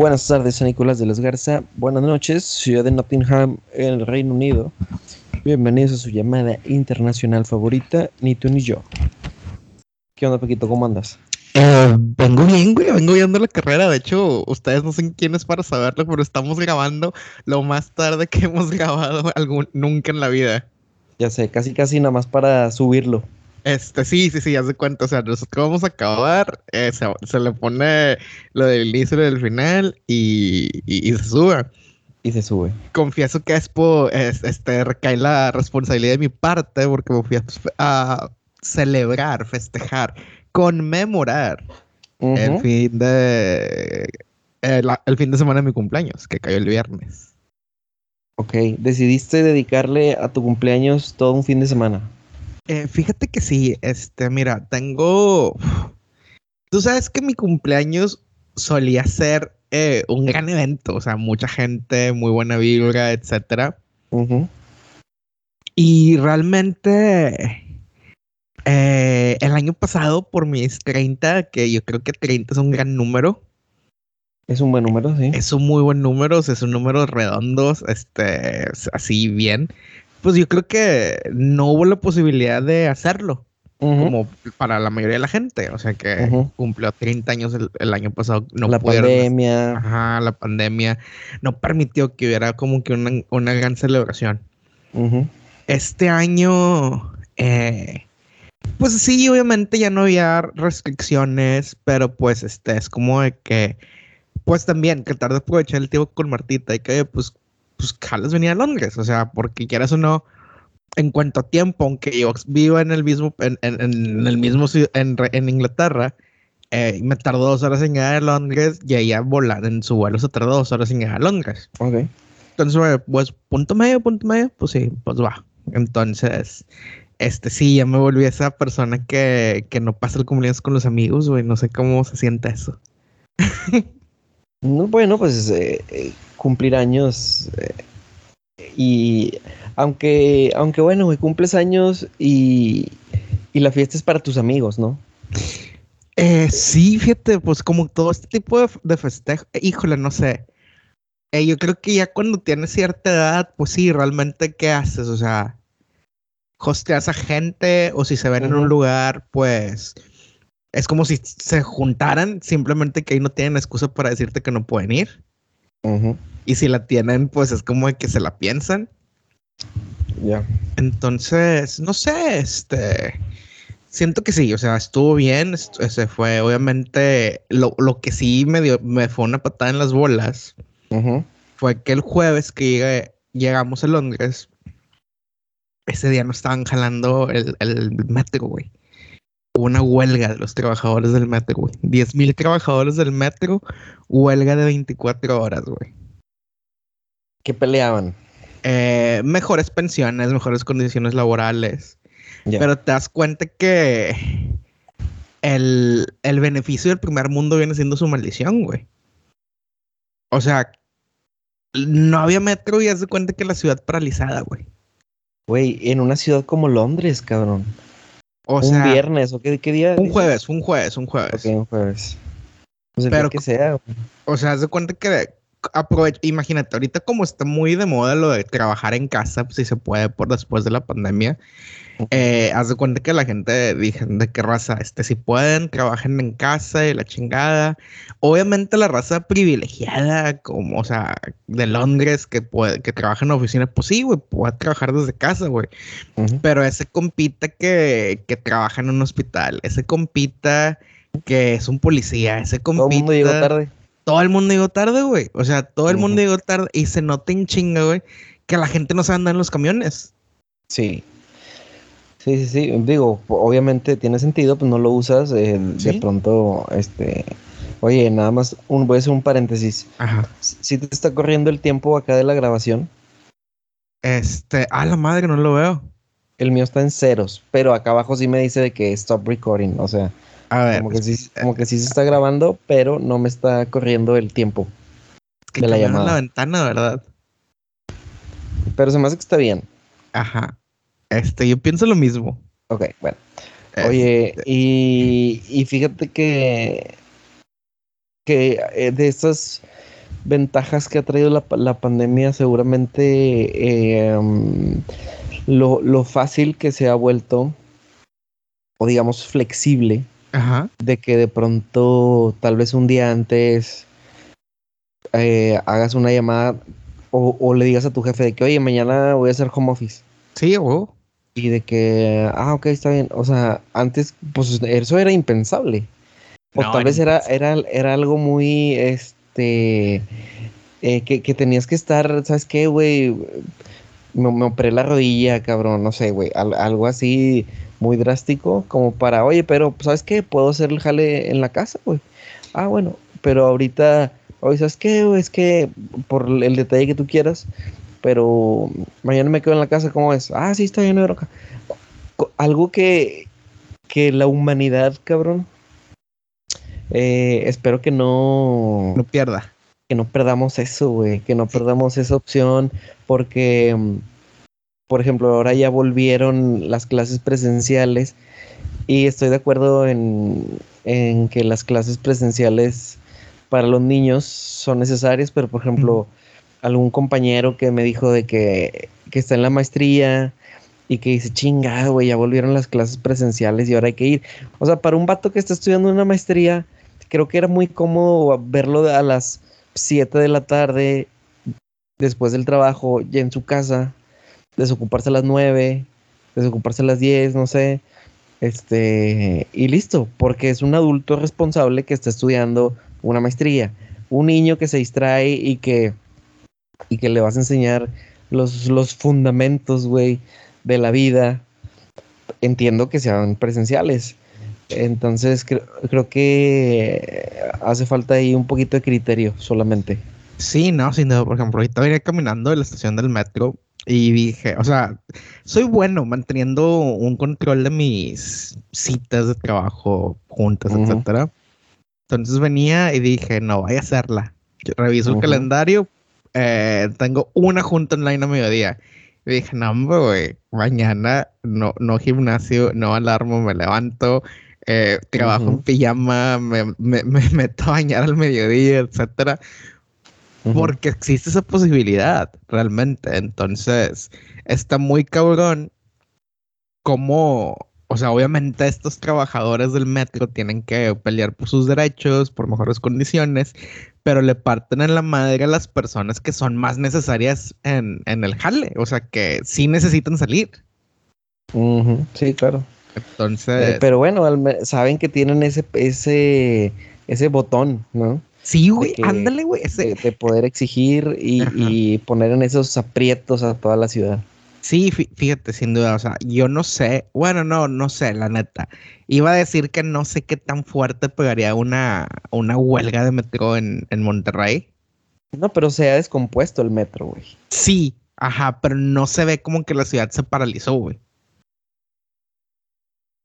Buenas tardes, San Nicolás de las Garza. Buenas noches, ciudad de Nottingham, en el Reino Unido. Bienvenidos a su llamada internacional favorita, ni tú ni yo. ¿Qué onda, Paquito? ¿Cómo andas? Eh, vengo bien, güey, vengo viendo la carrera. De hecho, ustedes no sé quién es para saberlo, pero estamos grabando lo más tarde que hemos grabado algún, nunca en la vida. Ya sé, casi casi nada más para subirlo. Este, sí, sí, sí, ya se cuenta. O sea, nosotros vamos a acabar, eh, se, le pone lo del inicio y del final y, y, se sube. Y se sube. Confieso que es por, este, recae la responsabilidad de mi parte porque me fui a, celebrar, festejar, conmemorar el fin de el, fin de semana de mi cumpleaños, que cayó el viernes. Ok, decidiste dedicarle a tu cumpleaños todo un fin de semana. Eh, fíjate que sí, este, mira, tengo. Tú sabes que mi cumpleaños solía ser eh, un gran evento, o sea, mucha gente, muy buena vibra, etcétera. Y realmente. Eh, el año pasado, por mis 30, que yo creo que 30 es un gran número. Es un buen número, sí. Es un muy buen número, es un número redondo, este, así bien pues yo creo que no hubo la posibilidad de hacerlo. Como para la mayoría de la gente. O sea que cumplió 30 años el, año pasado. No la pandemia. Ajá, la pandemia. No permitió que hubiera como que una, gran celebración. Este año, eh, pues sí, obviamente ya no había restricciones, pero pues este es como de que, pues también tratar de aprovechar el tiempo con Martita y que pues pues Carlos venía a Londres, o sea, porque quieras o no, en cuanto a tiempo, aunque yo vivo en el mismo, en, el mismo, en, Inglaterra, eh, me tardó dos horas en llegar a Londres y ella volar en su vuelo se tardó dos horas en llegar a Londres. Ok. Entonces, pues, punto medio, punto medio, pues sí, pues va. Entonces, este sí, ya me volví esa persona que, que no pasa el cumpleaños con los amigos, güey, no sé cómo se siente eso. no, bueno, pues eh, eh, cumplir años. Eh, y aunque, aunque bueno, güey, cumples años y, y la fiesta es para tus amigos, ¿no? Eh, sí, fíjate, pues como todo este tipo de, festejo, híjole, no sé. Eh, yo creo que ya cuando tienes cierta edad, pues sí, realmente, ¿qué haces? O sea, hosteas a gente o si se ven en un lugar, pues es como si se juntaran, simplemente que ahí no tienen excusa para decirte que no pueden ir. Y si la tienen, pues es como que se la piensan. Ya. Entonces, no sé, este. Siento que sí, o sea, estuvo bien. Se fue, obviamente. Lo, que sí me dio, me fue una patada en las bolas. Fue que el jueves que llegamos a Londres, ese día no estaban jalando el, el metro, güey una huelga de los trabajadores del metro, güey. 10.000 trabajadores del metro, huelga de 24 horas, güey. ¿Qué peleaban? Eh, mejores pensiones, mejores condiciones laborales. Pero te das cuenta que el, el beneficio del primer mundo viene siendo su maldición, güey. O sea, no había metro y haz de cuenta que la ciudad paralizada, güey. Güey, en una ciudad como Londres, cabrón un viernes, ¿o qué, día? Un jueves, un jueves, un jueves. Ok, un jueves. Pues Pero que sea. O sea, haz de cuenta que imagínate, ahorita como está muy de moda lo de trabajar en casa, pues, si se puede por después de la pandemia, eh, haz de cuenta que la gente dije, de qué raza, este, si pueden, trabajen en casa y la chingada. Obviamente la raza privilegiada, como, o sea, de Londres, que puede, que trabaja en oficina, pues sí, güey, puede trabajar desde casa, güey. Pero ese compita que, que trabaja en un hospital, ese compita que es un policía, ese compita... Todo el mundo llegó tarde. Todo el mundo llegó tarde, güey. O sea, todo el mundo llegó tarde y se nota en chinga, güey, que la gente no se anda en los camiones. Sí. Sí, sí, sí. Digo, obviamente tiene sentido, pues no lo usas. Eh, de pronto, este. Oye, nada más un, voy a hacer un paréntesis. Ajá. Si te está corriendo el tiempo acá de la grabación. Este, a la madre, no lo veo. El mío está en ceros, pero acá abajo sí me dice de que stop recording. O sea, a ver, como, que sí, como que sí se está grabando, pero no me está corriendo el tiempo de la llamada. la ventana, ¿verdad? Pero se me hace que está bien. Ajá. Este, yo pienso lo mismo. Ok, bueno. Oye, este. y, y, fíjate que, que eh, de estas, ventajas que ha traído la, pandemia, seguramente em, lo, fácil que se ha vuelto, o digamos flexible, de que de pronto, tal vez un día antes, eh, hagas una llamada o, le digas a tu jefe de que, oye, mañana voy a hacer home office. Sí, o. Y de que, ah, ok, está bien. O sea, antes, pues eso era impensable. O tal vez era, era, era algo muy, este, eh, que, tenías que estar, ¿sabes qué, güey? Me, me, operé la rodilla, cabrón, no sé, güey. algo así muy drástico, como para, oye, pero, ¿sabes qué? Puedo hacer el jale en la casa, güey. Ah, bueno, pero ahorita, oye, ¿sabes qué? Es que por el detalle que tú quieras, pero mañana me quedo en la casa, ¿cómo es? Ah, sí, está bien, no Algo que, que la humanidad, cabrón, eh, espero que no... No pierda. Que no perdamos eso, güey, que no perdamos esa opción, porque, por ejemplo, ahora ya volvieron las clases presenciales y estoy de acuerdo en, en que las clases presenciales para los niños son necesarias, pero por ejemplo algún compañero que me dijo de que, está en la maestría y que dice, chinga, güey, ya volvieron las clases presenciales y ahora hay que ir. O sea, para un vato que está estudiando una maestría, creo que era muy cómodo verlo a las 7 de la tarde, después del trabajo, ya en su casa, desocuparse a las 9, desocuparse a las 10, no sé. Este, y listo, porque es un adulto responsable que está estudiando una maestría. Un niño que se distrae y que y que le vas a enseñar los, los fundamentos, güey, de la vida, entiendo que sean presenciales. Entonces creo, que hace falta ahí un poquito de criterio solamente. Sí, no, sin duda. Por ejemplo, ahorita venía caminando de la estación del metro y dije, o sea, soy bueno manteniendo un control de mis citas de trabajo, juntas, etcétera. Entonces venía y dije, no, voy a hacerla. reviso el calendario, eh, tengo una junta online a mediodía. Y dije, no, güey, mañana no, no gimnasio, no alarmo, me levanto, eh, trabajo en pijama, me, meto a bañar al mediodía, etcétera. Porque existe esa posibilidad, realmente. Entonces, está muy cabrón como, o sea, obviamente estos trabajadores del metro tienen que pelear por sus derechos, por mejores condiciones, pero le parten en la madre a las personas que son más necesarias en, el jale, o sea, que sí necesitan salir. Sí, claro. Entonces. Eh, pero bueno, saben que tienen ese, ese, ese botón, ¿no? Sí, güey, ándale, güey. De, poder exigir y, y, poner en esos aprietos a toda la ciudad. Sí, fíjate, sin duda, o sea, yo no sé, bueno, no, no sé, la neta. Iba a decir que no sé qué tan fuerte pegaría una, una huelga de metro en, Monterrey. No, pero se ha descompuesto el metro, güey. Sí, ajá, pero no se ve como que la ciudad se paralizó, güey.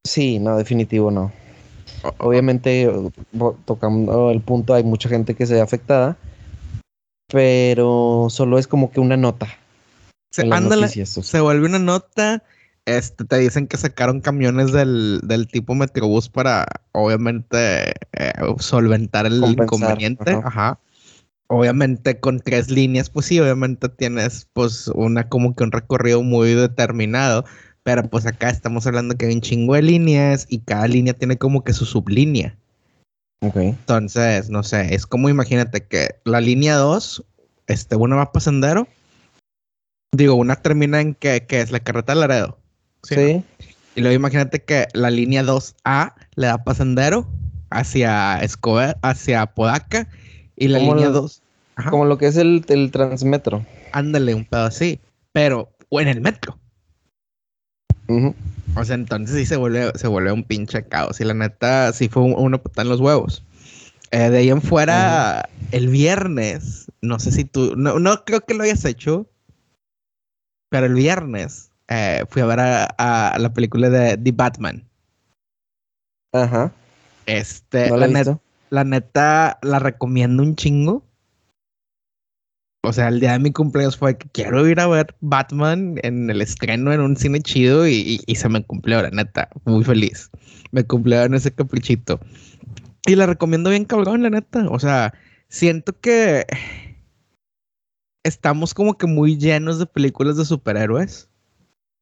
Sí, no, definitivo no. Obviamente, tocando el punto, hay mucha gente que se ve afectada, pero solo es como que una nota. Se, ándale, se vuelve una nota. Este, te dicen que sacaron camiones del, tipo Metrobús para, obviamente, eh, solventar el inconveniente. Ajá. Obviamente con tres líneas, pues sí, obviamente tienes pues una como que un recorrido muy determinado, pero pues acá estamos hablando que hay un chingo de líneas y cada línea tiene como que su sublínea. Ok. Entonces, no sé, es como imagínate que la línea 2, este, una va pasandero Digo, una termina en que, es la carreta de Laredo. Sí. Y luego imagínate que la línea 2A le da pasandero hacia Escobar, hacia Podaca. Y la línea 2. Como lo que es el, transmetro. Ándale, un pedo así. Pero, o en el metro. O sea, entonces sí se vuelve, se vuelve un pinche caos. Y la neta, sí fue uno puta en los huevos. Eh, de ahí en fuera, el viernes, no sé si tú, no, no creo que lo hayas hecho, pero el viernes eh, fui a ver a, la película de The Batman. Ajá. Este, la, la neta la recomiendo un chingo. O sea, el día de mi cumpleaños fue que quiero ir a ver Batman en el estreno en un cine chido y, se me cumplió, la neta. Muy feliz. Me cumplió en ese caprichito. Y la recomiendo bien cabrón, la neta. O sea, siento que estamos como que muy llenos de películas de superhéroes.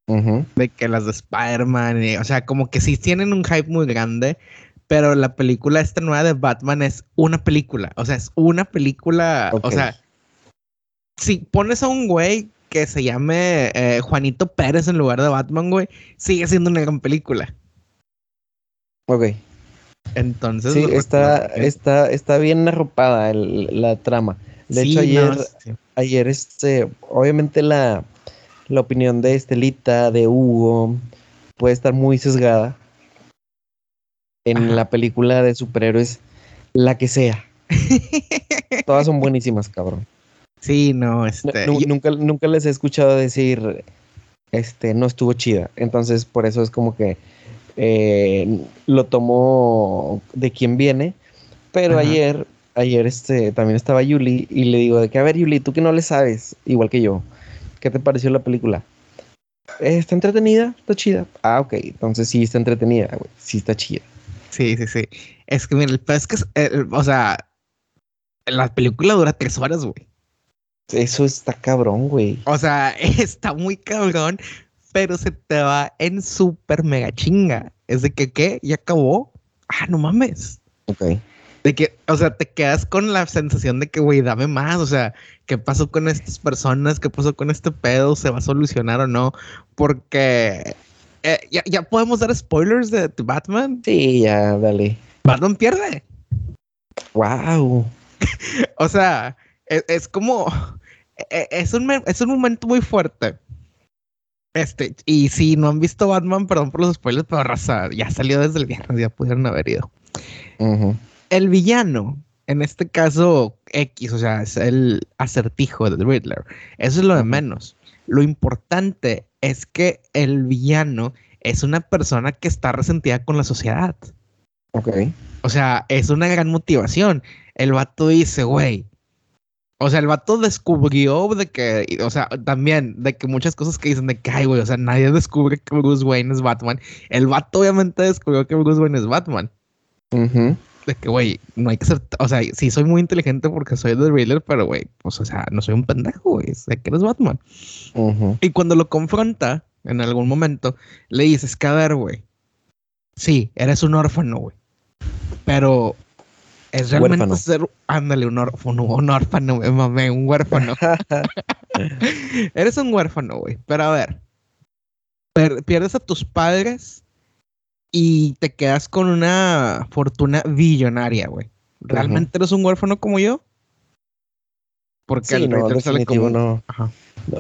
De que las de Spider-Man, o sea, como que sí tienen un hype muy grande, pero la película esta nueva de Batman es una película, o sea, es una película, o sea, si pones a un güey que se llame eh, Juanito Pérez en lugar de Batman, güey, sigue siendo una gran película. Ok. Entonces. Sí, está, está, está bien arropada la trama. De hecho, ayer, ayer, este, obviamente la, la opinión de Estelita, de Hugo, puede estar muy sesgada en la película de superhéroes, la que sea. Todas son buenísimas, cabrón. Sí, no, este. nunca, nunca les he escuchado decir, este, no estuvo chida. Entonces, por eso es como que eh, lo tomó de quien viene. Pero ayer, ayer este, también estaba Yuli y le digo de que, a ver, Yuli, tú que no le sabes, igual que yo, ¿qué te pareció la película? Eh, ¿Está entretenida? ¿Está chida? Ah, ok. Entonces sí está entretenida, güey. Sí está chida. Sí, sí, sí. Es que, mira, el es que, o sea, la película dura tres horas, güey. Eso está cabrón, güey. O sea, está muy cabrón, pero se te va en súper mega chinga. Es de que, ¿qué? ¿Ya acabó? Ah, no mames. Ok. De que, o sea, te quedas con la sensación de que, güey, dame más. O sea, ¿qué pasó con estas personas? ¿Qué pasó con este pedo? ¿Se va a solucionar o no? Porque eh, ¿ya, ¿ya, podemos dar spoilers de, Batman. Sí, ya, dale. Batman pierde. Wow. o sea, es, como. E, e, es un, es un momento muy fuerte. Este, y si no han visto Batman, perdón por los spoilers, pero raza, ya salió desde el viernes, ya pudieron haber ido. El villano, en este caso X, o sea, es el acertijo del Riddler. Eso es lo de menos. Lo importante es que el villano es una persona que está resentida con la sociedad. Ok. O sea, es una gran motivación. El vato dice, güey, o sea, el vato descubrió de que, o sea, también de que muchas cosas que dicen de que, ay, güey, o sea, nadie descubre que Bruce Wayne es Batman. El vato obviamente descubrió que Bruce Wayne es Batman. De que, güey, no hay que ser, o sea, sí soy muy inteligente porque soy The Riddler, pero, güey, pues, o sea, no soy un pendejo, güey, sé que eres Batman. Y cuando lo confronta, en algún momento, le dices que, a ver, güey, sí, eres un órfano, güey, pero es realmente ser, ándale, un órfano, un órfano, me mamé, un huérfano. Eres un huérfano, güey. Pero a ver, pierdes a tus padres y te quedas con una fortuna billonaria, güey. ¿Realmente eres un huérfano como yo? Porque sí, no, como... no.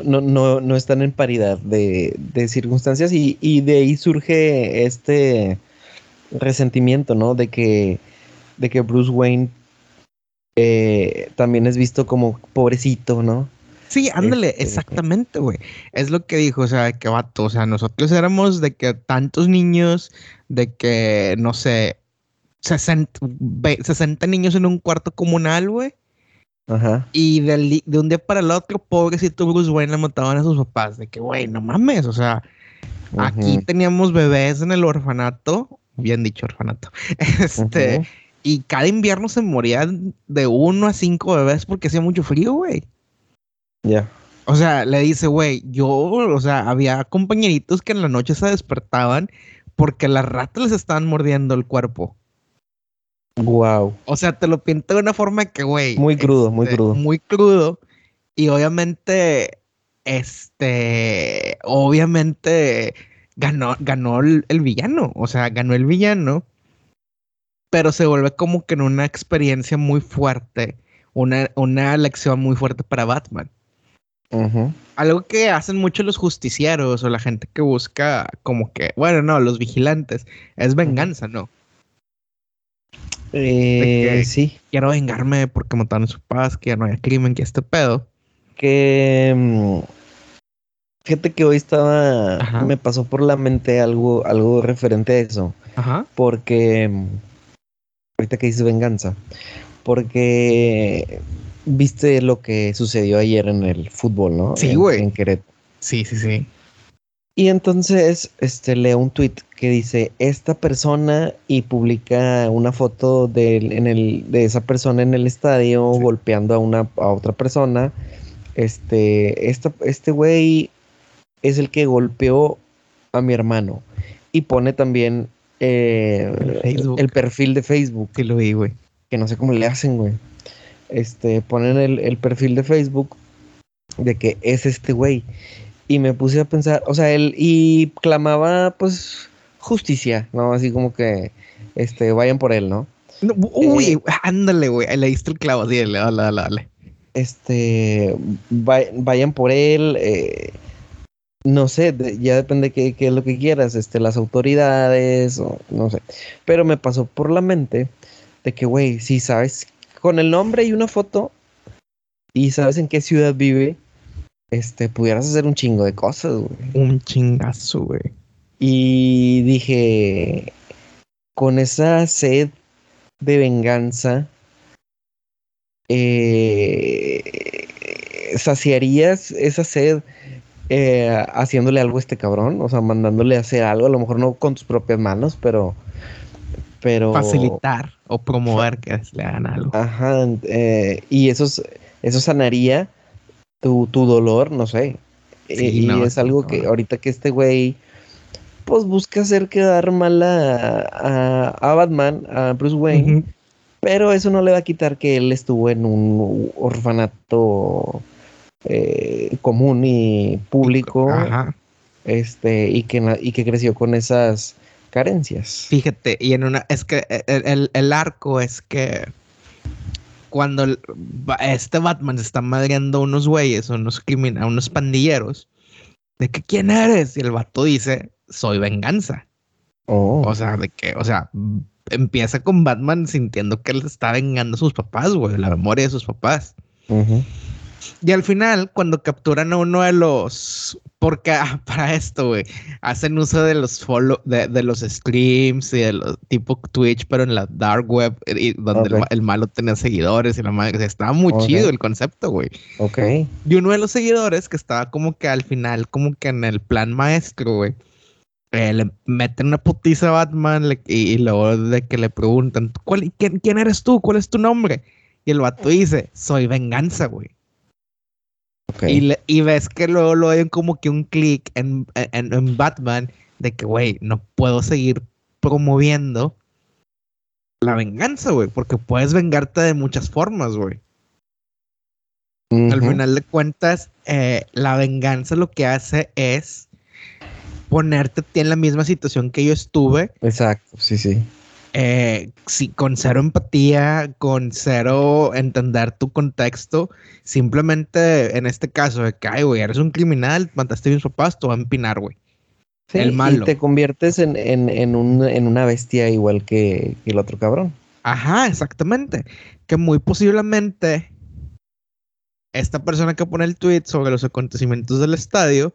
No, no, no, están en paridad de, de circunstancias y, y de ahí surge este resentimiento, ¿no? De que de que Bruce Wayne eh, también es visto como pobrecito, ¿no? Sí, ándale, este, exactamente, güey. Es lo que dijo, o sea, que vato, o sea, nosotros éramos de que tantos niños, de que, no sé, 60, 60 niños en un cuarto comunal, güey. Ajá. Y de, un día para el otro, pobrecito Bruce Wayne le mataban a sus papás. De que, güey, no mames, o sea, aquí teníamos bebés en el orfanato, bien dicho orfanato, este, y cada invierno se morían de uno a cinco bebés porque hacía mucho frío, güey. Ya. O sea, le dice, güey, yo, o sea, había compañeritos que en la noche se despertaban porque las ratas les estaban mordiendo el cuerpo. Wow. O sea, te lo pinto de una forma que, güey. Muy crudo, muy este, crudo. Muy crudo. Y obviamente, este, obviamente ganó, ganó el villano. O sea, ganó el villano pero se vuelve como que en una experiencia muy fuerte, una, una lección muy fuerte para Batman. Algo que hacen mucho los justicieros o la gente que busca como que, bueno, no, los vigilantes, es venganza, ¿no? Eh, sí. Quiero vengarme porque mataron a su paz, que ya no haya crimen, que este pedo. Que... Mm, fíjate que hoy estaba... Me pasó por la mente algo, algo referente a eso. Ajá. Porque mm, ahorita que dices venganza, porque viste lo que sucedió ayer en el fútbol, ¿no? Sí, güey. En, Querétaro. Sí, sí, sí. Y entonces, este, leo un tweet que dice, esta persona y publica una foto de, en el, de esa persona en el estadio golpeando a, una, a otra persona Este, este güey es el que golpeó a mi hermano. Y pone también eh, el, perfil de Facebook. Sí, lo vi, güey. Que no sé cómo le hacen, güey. Este, ponen el, el perfil de Facebook de que es este güey. Y me puse a pensar, o sea, él, y clamaba, pues, justicia, ¿no? Así como que, este, vayan por él, ¿no? uy, eh, ándale, güey, le diste el clavo, sí, dale, dale, dale. Este, vayan por él, eh, no sé, ya depende qué, qué es lo que quieras, este, las autoridades, o no sé. Pero me pasó por la mente de que, güey, si sabes, con el nombre y una foto, y sabes en qué ciudad vive, este, pudieras hacer un chingo de cosas, güey. Un chingazo, güey. Y dije, con esa sed de venganza, eh, ¿saciarías esa sed eh, haciéndole algo a este cabrón? O sea, mandándole a hacer algo, a lo mejor no con tus propias manos, pero... pero Facilitar o promover que le hagan algo. Ajá, eh, y eso, eso sanaría tu, dolor, no sé. y es algo que ahorita que este güey pues busca hacer quedar mal a, a, Batman, a Bruce Wayne, pero eso no le va a quitar que él estuvo en un orfanato eh, común y público, este, y que, y que creció con esas carencias. Fíjate, y en una, es que el, el arco es que cuando este Batman se está madreando a unos güeyes, a unos criminales, unos pandilleros, de que quién eres, y el vato dice, soy venganza. Oh. O sea, de que, o sea, empieza con Batman sintiendo que él está vengando a sus papás, güey, la memoria de sus papás. Y al final, cuando capturan a uno de los. Porque ah, para esto, güey, hacen uso de los follow, de, los streams y de los tipo Twitch, pero en la dark web, y donde el, malo tenía seguidores y la madre. estaba muy chido el concepto, güey. Ok. Y uno de los seguidores que estaba como que al final, como que en el plan maestro, güey. Eh, le meten una putiza a Batman y, luego de que le preguntan, ¿cuál, quién, quién eres tú? ¿Cuál es tu nombre? Y el vato dice, soy venganza, güey. Y, ves que luego lo hay como que un clic en, en, Batman de que, güey, no puedo seguir promoviendo la venganza, güey, porque puedes vengarte de muchas formas, güey. Al final de cuentas, eh, la venganza lo que hace es ponerte en la misma situación que yo estuve. Exacto, sí, sí. Eh, con cero empatía, con cero entender tu contexto, simplemente en este caso de que, ay, güey, eres un criminal, mataste a mis papás, te va a empinar, güey. el malo. Y te conviertes en, en, una bestia igual que, que el otro cabrón. Ajá, exactamente. Que muy posiblemente esta persona que pone el tweet sobre los acontecimientos del estadio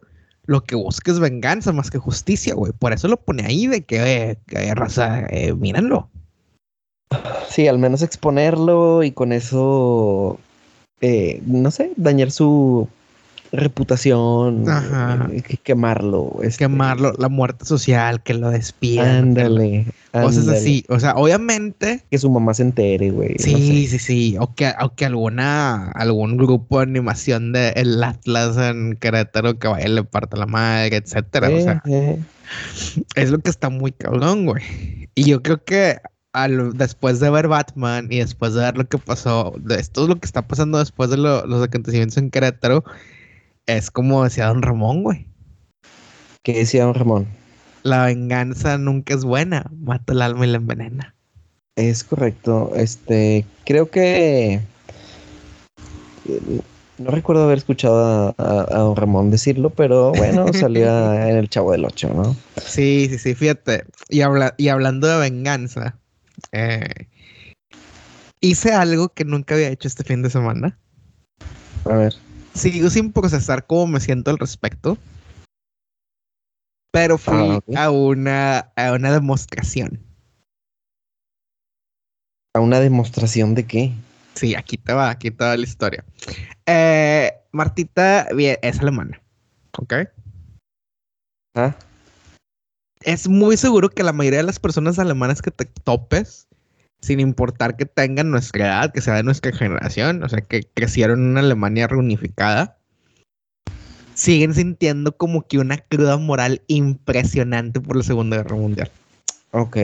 lo que busca es venganza más que justicia, güey. Por eso lo pone ahí de que, eh, raza, eh, mírenlo. Sí, al menos exponerlo y con eso, eh, no sé, dañar su, reputación, eh, quemarlo. Este. Quemarlo, la muerte social, que lo despidan. Ándale. Cosas así. O sea, obviamente. Que su mamá se entere, güey. Sí, sí, sí. O que, alguna, algún grupo de animación de el Atlas en Querétaro que vaya le parta la madre, etcétera. o sea, es lo que está muy cabrón, güey. Y yo creo que después de ver Batman y después de ver lo que pasó, de esto es lo que está pasando después de los acontecimientos en Querétaro, es como decía Don Ramón, güey. ¿Qué decía Don Ramón? La venganza nunca es buena, mata el alma y la envenena. Es correcto. Este, creo que no recuerdo haber escuchado a, Don Ramón decirlo, pero bueno, salía en el Chavo del Ocho, ¿no? Sí, sí, sí, fíjate. Y, habla, y hablando de venganza, eh, hice algo que nunca había hecho este fin de semana. A ver sigo sin procesar cómo me siento al respecto. Pero fui ah, a, una, a una demostración. ¿A una demostración de qué? Sí, aquí te va, aquí te va la historia. Eh, Martita es alemana, ¿ok? ¿Ah? Es muy seguro que la mayoría de las personas alemanas que te topes sin importar que tengan nuestra edad, que sea de nuestra generación, o sea, que crecieron en una Alemania reunificada, siguen sintiendo como que una cruda moral impresionante por la Segunda Guerra Mundial. Ok.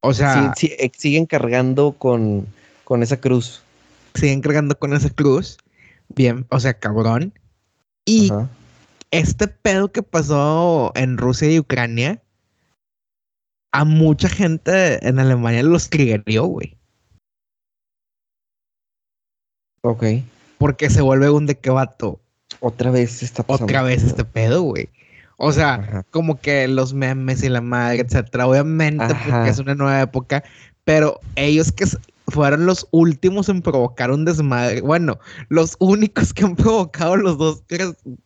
O sea, eh, siguen cargando con, con esa cruz. Siguen cargando con esa cruz. Bien, o sea, cabrón. Y este pedo que pasó en Rusia y Ucrania, a mucha gente en Alemania los crió, güey. Ok. Porque se vuelve un de que vato. Otra vez está pasando. Otra vez este pedo, güey. O sea, como que los memes y la madre, etcétera. Obviamente, porque es una nueva época. Pero ellos que fueron los últimos en provocar un desmadre. Bueno, los únicos que han provocado los dos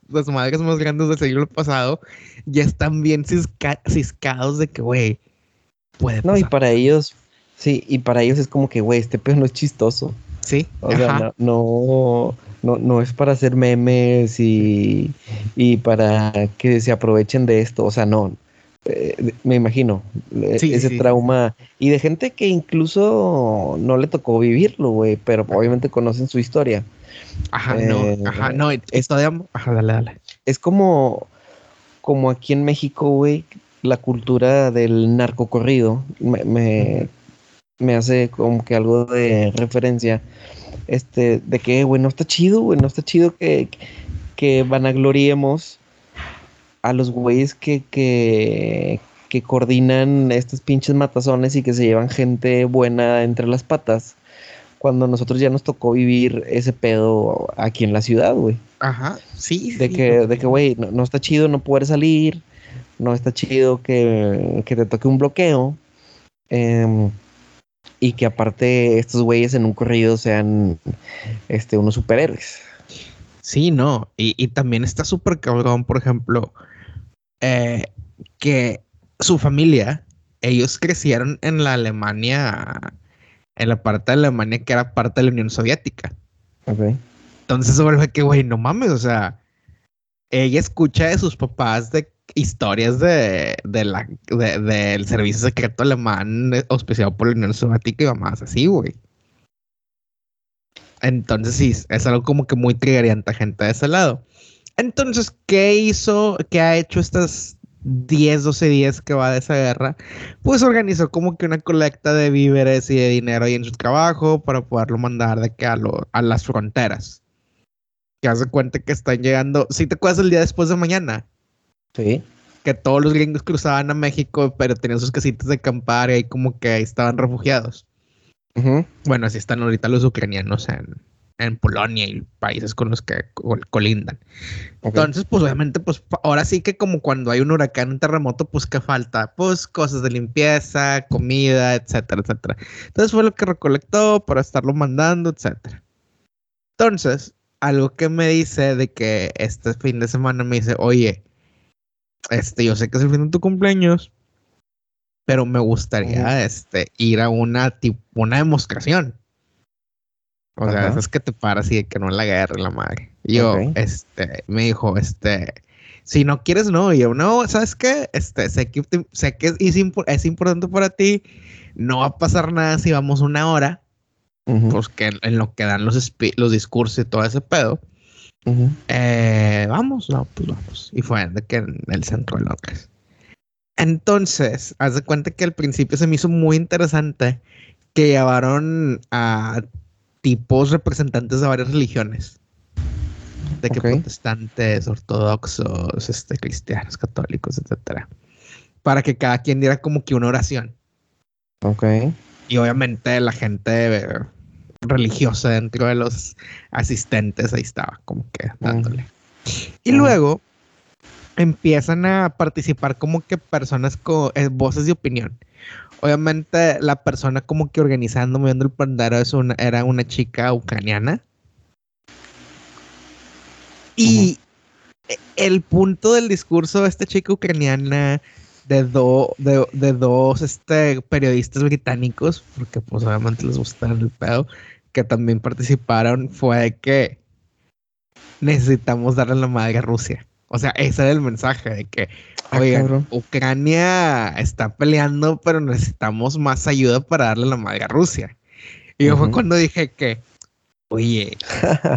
desmadres más grandes del siglo pasado, ya están bien ciscados de que, güey, puede No, y para ellos, sí, y para ellos es como que, güey, este pedo no es chistoso. Sí. O sea, no no, no es para hacer memes y, para que se aprovechen de esto. O sea, no. Eh, me imagino ese trauma y de gente que incluso no le tocó vivirlo, güey, pero obviamente conocen su historia. Ajá, no, eh, ajá, no, esto de ajá, dale, dale. Es como, como aquí en México, güey, la cultura del narcocorrido me, me, me hace como que algo de referencia este, de que, güey, no está chido, güey, no está chido que, que vanagloriemos a los güeyes que, que, que coordinan estos pinches matazones y que se llevan gente buena entre las patas. Cuando nosotros ya nos tocó vivir ese pedo aquí en la ciudad, güey. Ajá, sí. De que, de que, güey, no, está chido no poder salir, no está chido que, que te toque un bloqueo. Eh, y que aparte estos güeyes en un corrido sean este, unos superhéroes. Sí, no, y, también está súper cabrón, por ejemplo, eh, que su familia, ellos crecieron en la Alemania, en la parte de Alemania que era parte de la Unión Soviética. Ok. Entonces se vuelve que, güey, no mames, o sea, ella escucha de sus papás de historias de, la, del servicio secreto alemán auspiciado por la Unión Soviética y más así, güey. Entonces sí, es algo como que muy triggeriante gente de ese lado. Entonces, ¿qué hizo, qué ha hecho estas 10, 12 días que va de esa guerra? Pues organizó como que una colecta de víveres y de dinero ahí en su trabajo para poderlo mandar de que a, a las fronteras. Que hace cuenta que están llegando, si te acuerdas el día después de mañana, Sí. Que todos los gringos cruzaban a México, pero tenían sus casitas de acampar y ahí como que ahí estaban refugiados. Bueno, así están ahorita los ucranianos en, en Polonia y países con los que colindan. Entonces, pues obviamente, pues ahora sí que como cuando hay un huracán, un terremoto, pues ¿qué falta? Pues cosas de limpieza, comida, etcétera, etcétera. Entonces fue lo que recolectó para estarlo mandando, etcétera. Entonces, algo que me dice de que este fin de semana me dice, oye, este, yo sé que es el fin de tu cumpleaños, pero me gustaría este, ir a una, una demostración. O sea, es que te paras y de que no la guerra la madre. yo, este, me dijo, este, si no quieres, no. Y yo, no, ¿sabes qué? Este, sé que, sé que es, es, importante para ti. No va a pasar nada si vamos una hora. Pues que en lo que dan los, los discursos y todo ese pedo. Eh, vamos, no, pues vamos. Y fue de que en el centro de Londres. Entonces, haz de cuenta que al principio se me hizo muy interesante que llevaron a tipos representantes de varias religiones. De que protestantes, ortodoxos, este, cristianos, católicos, etcétera. Para que cada quien diera como que una oración. Ok. Y obviamente la gente religiosa dentro de los asistentes, ahí estaba, como que dándole. Y luego empiezan a participar como que personas con eh, voces de opinión. Obviamente la persona como que organizando, moviendo el pandero es una, era una chica ucraniana. Y el punto del discurso de esta chica ucraniana de, de, dos este, periodistas británicos, porque pues obviamente les gusta el pedo, que también participaron fue que necesitamos darle la madre a Rusia. O sea, ese era el mensaje de que, ah, oye, Ucrania está peleando, pero necesitamos más ayuda para darle la madre a Rusia. Y yo fue cuando dije que, oye,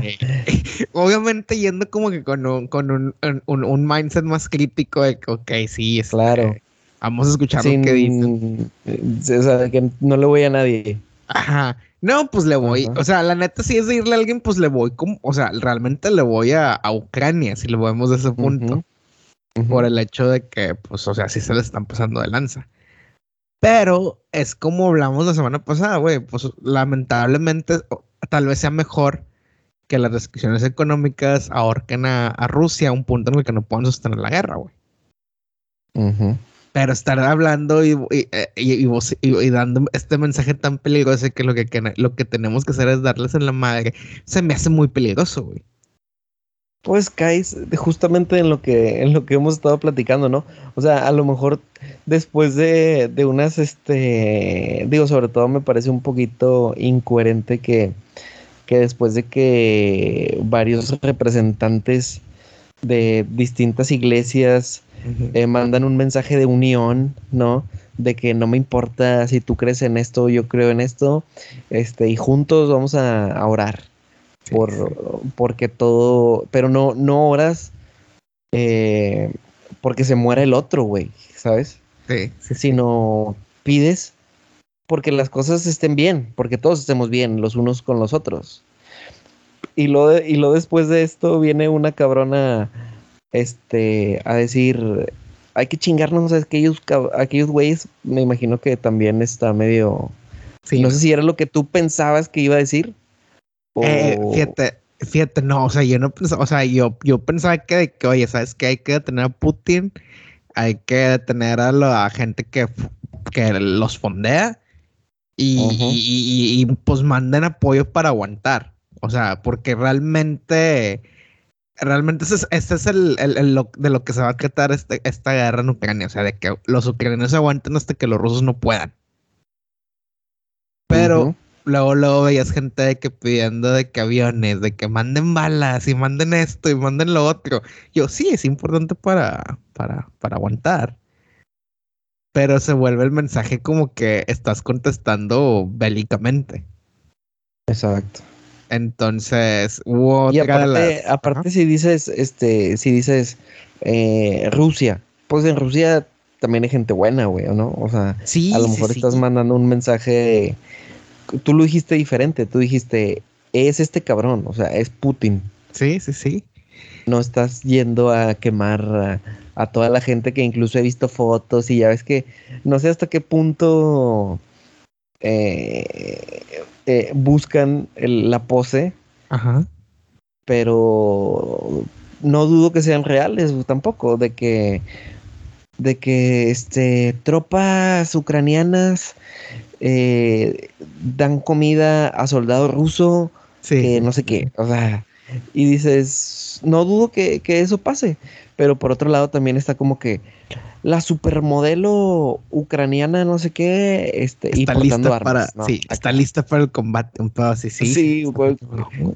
eh, obviamente yendo como que con un, con un, un, mindset más crítico de que, ok, sí, es claro. vamos a escuchar lo que dicen. O sea, que no le voy a nadie. Ajá. No, pues le voy. O sea, la neta, si es de irle a alguien, pues le voy como. O sea, realmente le voy a, Ucrania, si lo vemos de ese punto. Por el hecho de que, pues, o sea, sí se le están pasando de lanza. Pero es como hablamos la semana pasada, güey. Pues lamentablemente, tal vez sea mejor que las restricciones económicas ahorquen a, a Rusia a un punto en el que no puedan sostener la guerra, güey. Pero estar hablando y, y, dando este mensaje tan peligroso que lo que, lo que tenemos que hacer es darles en la madre, se me hace muy peligroso, güey. Pues caes justamente en lo que en lo que hemos estado platicando, ¿no? O sea, a lo mejor después de, de unas, este, digo, sobre todo me parece un poquito incoherente que, que después de que varios representantes de distintas iglesias eh, mandan un mensaje de unión, ¿no? De que no me importa si tú crees en esto, yo creo en esto, este, y juntos vamos a, orar por, porque todo, pero no, no oras eh, porque se muera el otro, güey, ¿sabes? Sí, Sino pides porque las cosas estén bien, porque todos estemos bien los unos con los otros. Y lo, y lo después de esto viene una cabrona este, a decir, hay que chingarnos a aquellos, aquellos güeyes, me imagino que también está medio... No sé si era lo que tú pensabas que iba a decir. Eh, fíjate, fíjate, no, o sea, yo no pensaba, o sea, yo, yo pensaba que, que, oye, ¿sabes que Hay que detener a Putin, hay que detener a la gente que, que los fondea y, y, pues manden apoyo para aguantar. O sea, porque realmente realmente este es, el, de lo que se va a tratar este, esta guerra en Ucrania, o sea, de que los ucranianos aguanten hasta que los rusos no puedan. Pero luego, luego veías gente de que pidiendo de que aviones, de que manden balas y manden esto y manden lo otro. Yo sí, es importante para, para, para aguantar. Pero se vuelve el mensaje como que estás contestando bélicamente. Exacto. Entonces, hubo y aparte, aparte si dices, este, si dices eh, Rusia, pues en Rusia también hay gente buena, güey, ¿no? O sea, a lo mejor estás mandando un mensaje. Tú lo dijiste diferente, tú dijiste, es este cabrón, o sea, es Putin. Sí, sí, sí. No estás yendo a quemar a toda la gente que incluso he visto fotos y ya ves que no sé hasta qué punto eh, eh, buscan la pose. Ajá. Pero no dudo que sean reales tampoco, de que de que este tropas ucranianas eh, dan comida a soldado ruso, que no sé qué, o sea, y dices, no dudo que, que, eso pase, pero por otro lado también está como que la supermodelo ucraniana, no sé qué, este, está y lista para, sí, está lista para el combate, un poco así, sí. Sí, ¿cuál,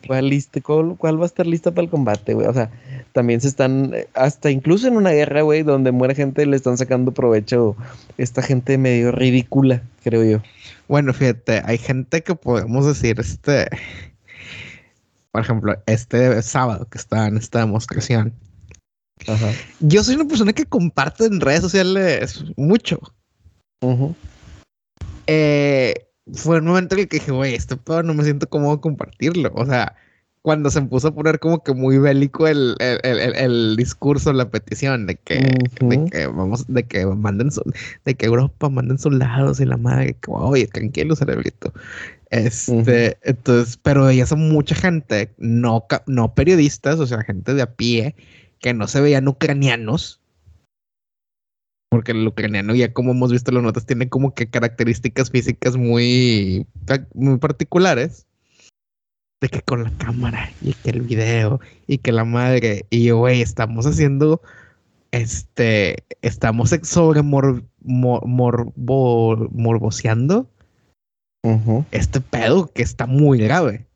va a estar lista para el combate, güey? O sea, también se están, hasta incluso en una guerra, güey, donde muere gente, le están sacando provecho esta gente medio ridícula, creo yo. Bueno, fíjate, hay gente que podemos decir, este, por ejemplo, este sábado que está en esta demostración, yo soy una persona que comparte en redes sociales mucho. Eh, fue un momento en el que dije, güey, este pedo no me siento cómodo compartirlo. O sea, cuando se puso a poner como que muy bélico el, el, discurso, la petición de que, de que vamos, de que manden, de que Europa manden soldados y la madre, que, oye, tranquilo, cerebrito. Este, entonces, pero ya son mucha gente, no, no periodistas, o sea, gente de a pie, que no se veían ucranianos. Porque el ucraniano, ya como hemos visto las notas, tiene como que características físicas muy, muy particulares. De que con la cámara y que el video y que la madre. Y yo, güey, estamos haciendo. Este. Estamos sobre mor, morboseando. Este pedo que está muy grave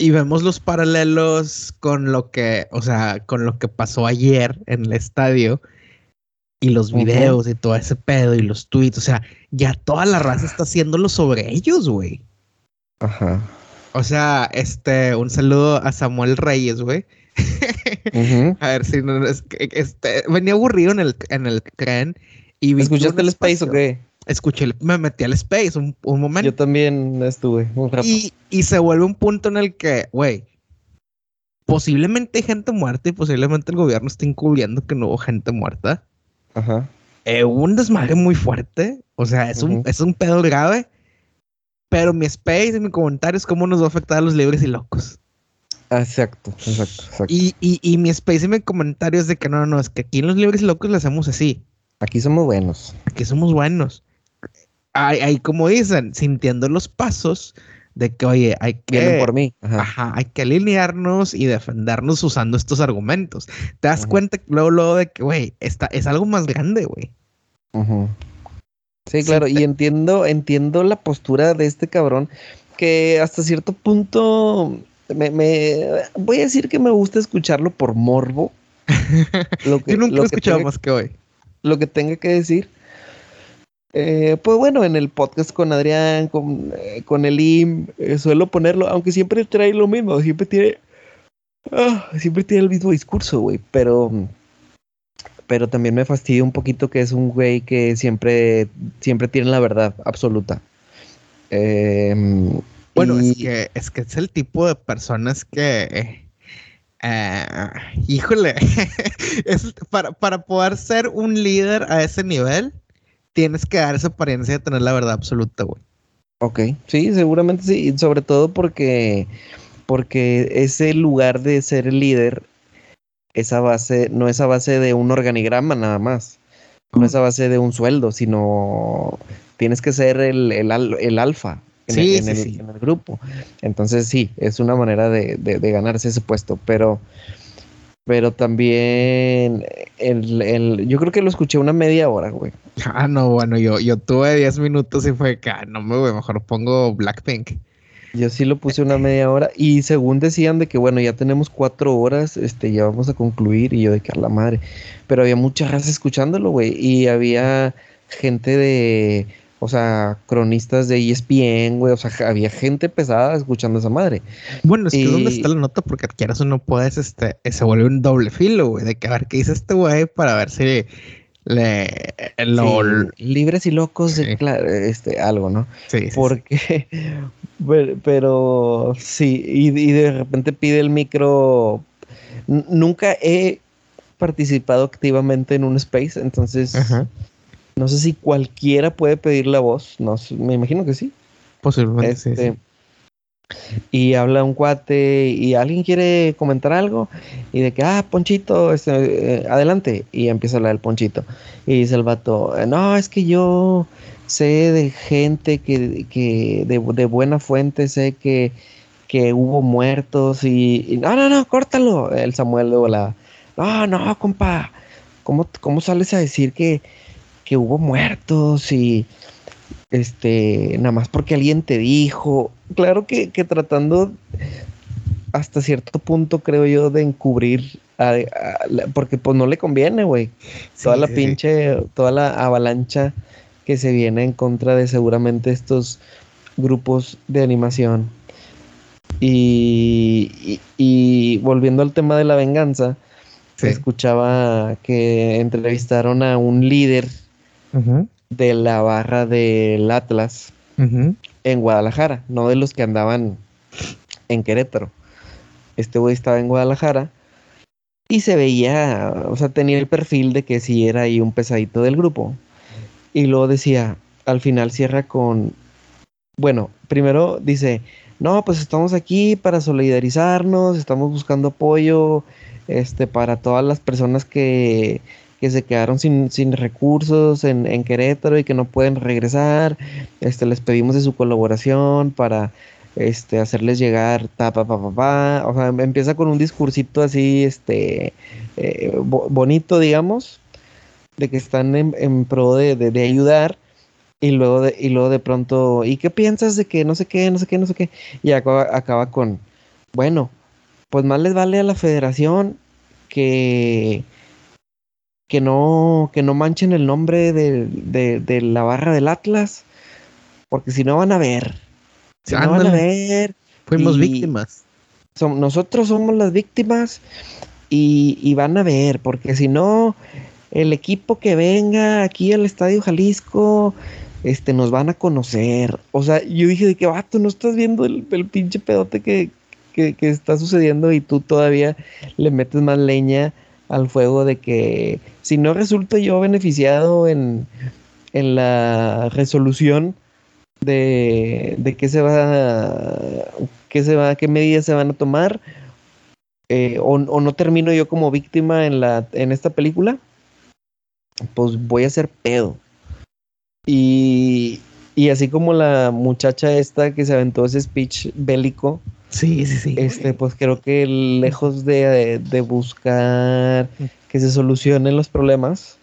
Y vemos los paralelos con lo que, o sea, con lo que pasó ayer en el estadio y los videos y todo ese pedo y los tweets. O sea, ya toda la raza está haciéndolo sobre ellos, güey. Ajá. O sea, este, un saludo a Samuel Reyes, güey. A ver si no es este, venía aburrido en el, en el tren y ¿Escuchaste el Space o qué? Escuché, me metí al Space un, momento. Yo también estuve un rato. Y, y se vuelve un punto en el que, güey, posiblemente hay gente muerta y posiblemente el gobierno esté encubriendo que no hubo gente muerta. Ajá. Eh, hubo un desmadre muy fuerte. O sea, es, un, es un pedo grave. Pero mi space y mi comentario es cómo nos va a afectar a los libres y locos. Exacto, exacto, exacto. Y, y, y mi space y mi comentario es de que no, no, es que aquí en los libres y locos lo hacemos así. Aquí somos buenos. Aquí somos buenos. Ahí, como dicen, sintiendo los pasos de que, oye, hay que. por mí. Ajá. hay que alinearnos y defendernos usando estos argumentos. Te das cuenta luego, luego de que, güey, es algo más grande, güey. Ajá. Sí, claro, y entiendo, entiendo la postura de este cabrón que hasta cierto punto me, voy a decir que me gusta escucharlo por morbo. Lo que, Yo nunca lo he escuchado más que hoy. Lo que tenga que decir. Eh, pues bueno, en el podcast con Adrián, con, eh, con Elim, eh, suelo ponerlo, aunque siempre trae lo mismo, siempre tiene, ah, siempre tiene el mismo discurso, güey, pero pero también me fastidia un poquito que es un güey que siempre, siempre tiene la verdad absoluta. Em, bueno, es, que, es que es el tipo de personas que... Eh, híjole, es, para, para poder ser un líder a ese nivel, tienes que dar esa apariencia de tener la verdad absoluta, güey. Ok, sí, seguramente sí, sobre todo porque, porque ese lugar de ser el líder esa base, no es a base de un organigrama nada más, no es a base de un sueldo, sino tienes que ser el, el, alfa en, el, grupo. Entonces sí, es una manera de, ganarse ese puesto, pero, pero también el, yo creo que lo escuché una media hora, güey. Ah, no, bueno, yo, yo tuve 10 minutos y fue que, ah, no me voy, mejor pongo Blackpink. Yo sí lo puse una media hora y según decían de que bueno, ya tenemos cuatro horas, este, ya vamos a concluir y yo de que a la madre. Pero había mucha raza escuchándolo, güey, y había gente de, o sea, cronistas de ESPN, güey, o sea, había gente pesada escuchando esa madre. Bueno, es que ¿dónde está la nota? Porque quieras o no puedes, este, se vuelve un doble filo, güey, de que a ver qué dice este güey para ver si le, libres y locos de este algo, ¿no? Sí, Porque pero, sí, y, de repente pide el micro. nunca he participado activamente en un space, entonces no sé si cualquiera puede pedir la voz. No, me imagino que sí. Posiblemente. Este, y habla un cuate y alguien quiere comentar algo y de que, ah, Ponchito, este, eh, adelante. Y empieza a hablar el Ponchito. Y dice el vato, no, es que yo sé de gente que, que de, buena fuente, sé que, que hubo muertos y, no, no, no, córtalo. El Samuel luego la, no, no, compa, ¿cómo, cómo sales a decir que, que hubo muertos y este, nada más porque alguien te dijo? Claro que, que tratando hasta cierto punto, creo yo, de encubrir, porque pues no le conviene, güey. toda la pinche, toda la avalancha que se viene en contra de seguramente estos grupos de animación. Y, y, volviendo al tema de la venganza, se escuchaba que entrevistaron a un líder de la barra del Atlas en Guadalajara, no de los que andaban en Querétaro. Este güey estaba en Guadalajara y se veía, o sea, tenía el perfil de que si era ahí un pesadito del grupo. Y luego decía, al final cierra con, bueno, primero dice, no, pues estamos aquí para solidarizarnos, estamos buscando apoyo este, para todas las personas que, que se quedaron sin, sin recursos en, en, Querétaro y que no pueden regresar. Este, les pedimos de su colaboración para este, hacerles llegar ta, pa, pa, O sea, empieza con un discursito así, este, eh, bonito, digamos, de que están en, pro de, de, ayudar y luego de, y luego de pronto, ¿y qué piensas de que no sé qué, no sé qué, no sé qué? Y acaba, acaba con, Bueno, pues más les vale a la federación que, que, no, que no manchen el nombre de, la barra del Atlas, porque si no van a ver. Si no van a ver. Fuimos víctimas. nosotros somos las víctimas y, y van a ver, porque si no, el equipo que venga aquí al Estadio Jalisco este, nos van a conocer. O sea, yo dije de que, vato, no estás viendo el, pinche pedote que, está sucediendo y tú todavía le metes más leña al fuego de que si no resulto yo beneficiado en, en la resolución de, de qué se va, qué se va, qué medidas se van a tomar, eh, o, o, no termino yo como víctima en la, en esta película, pues voy a ser pedo. Y, así como la muchacha esta que se aventó ese speech bélico. Sí, sí, sí. Este, pues creo que lejos de, buscar que se solucionen los problemas.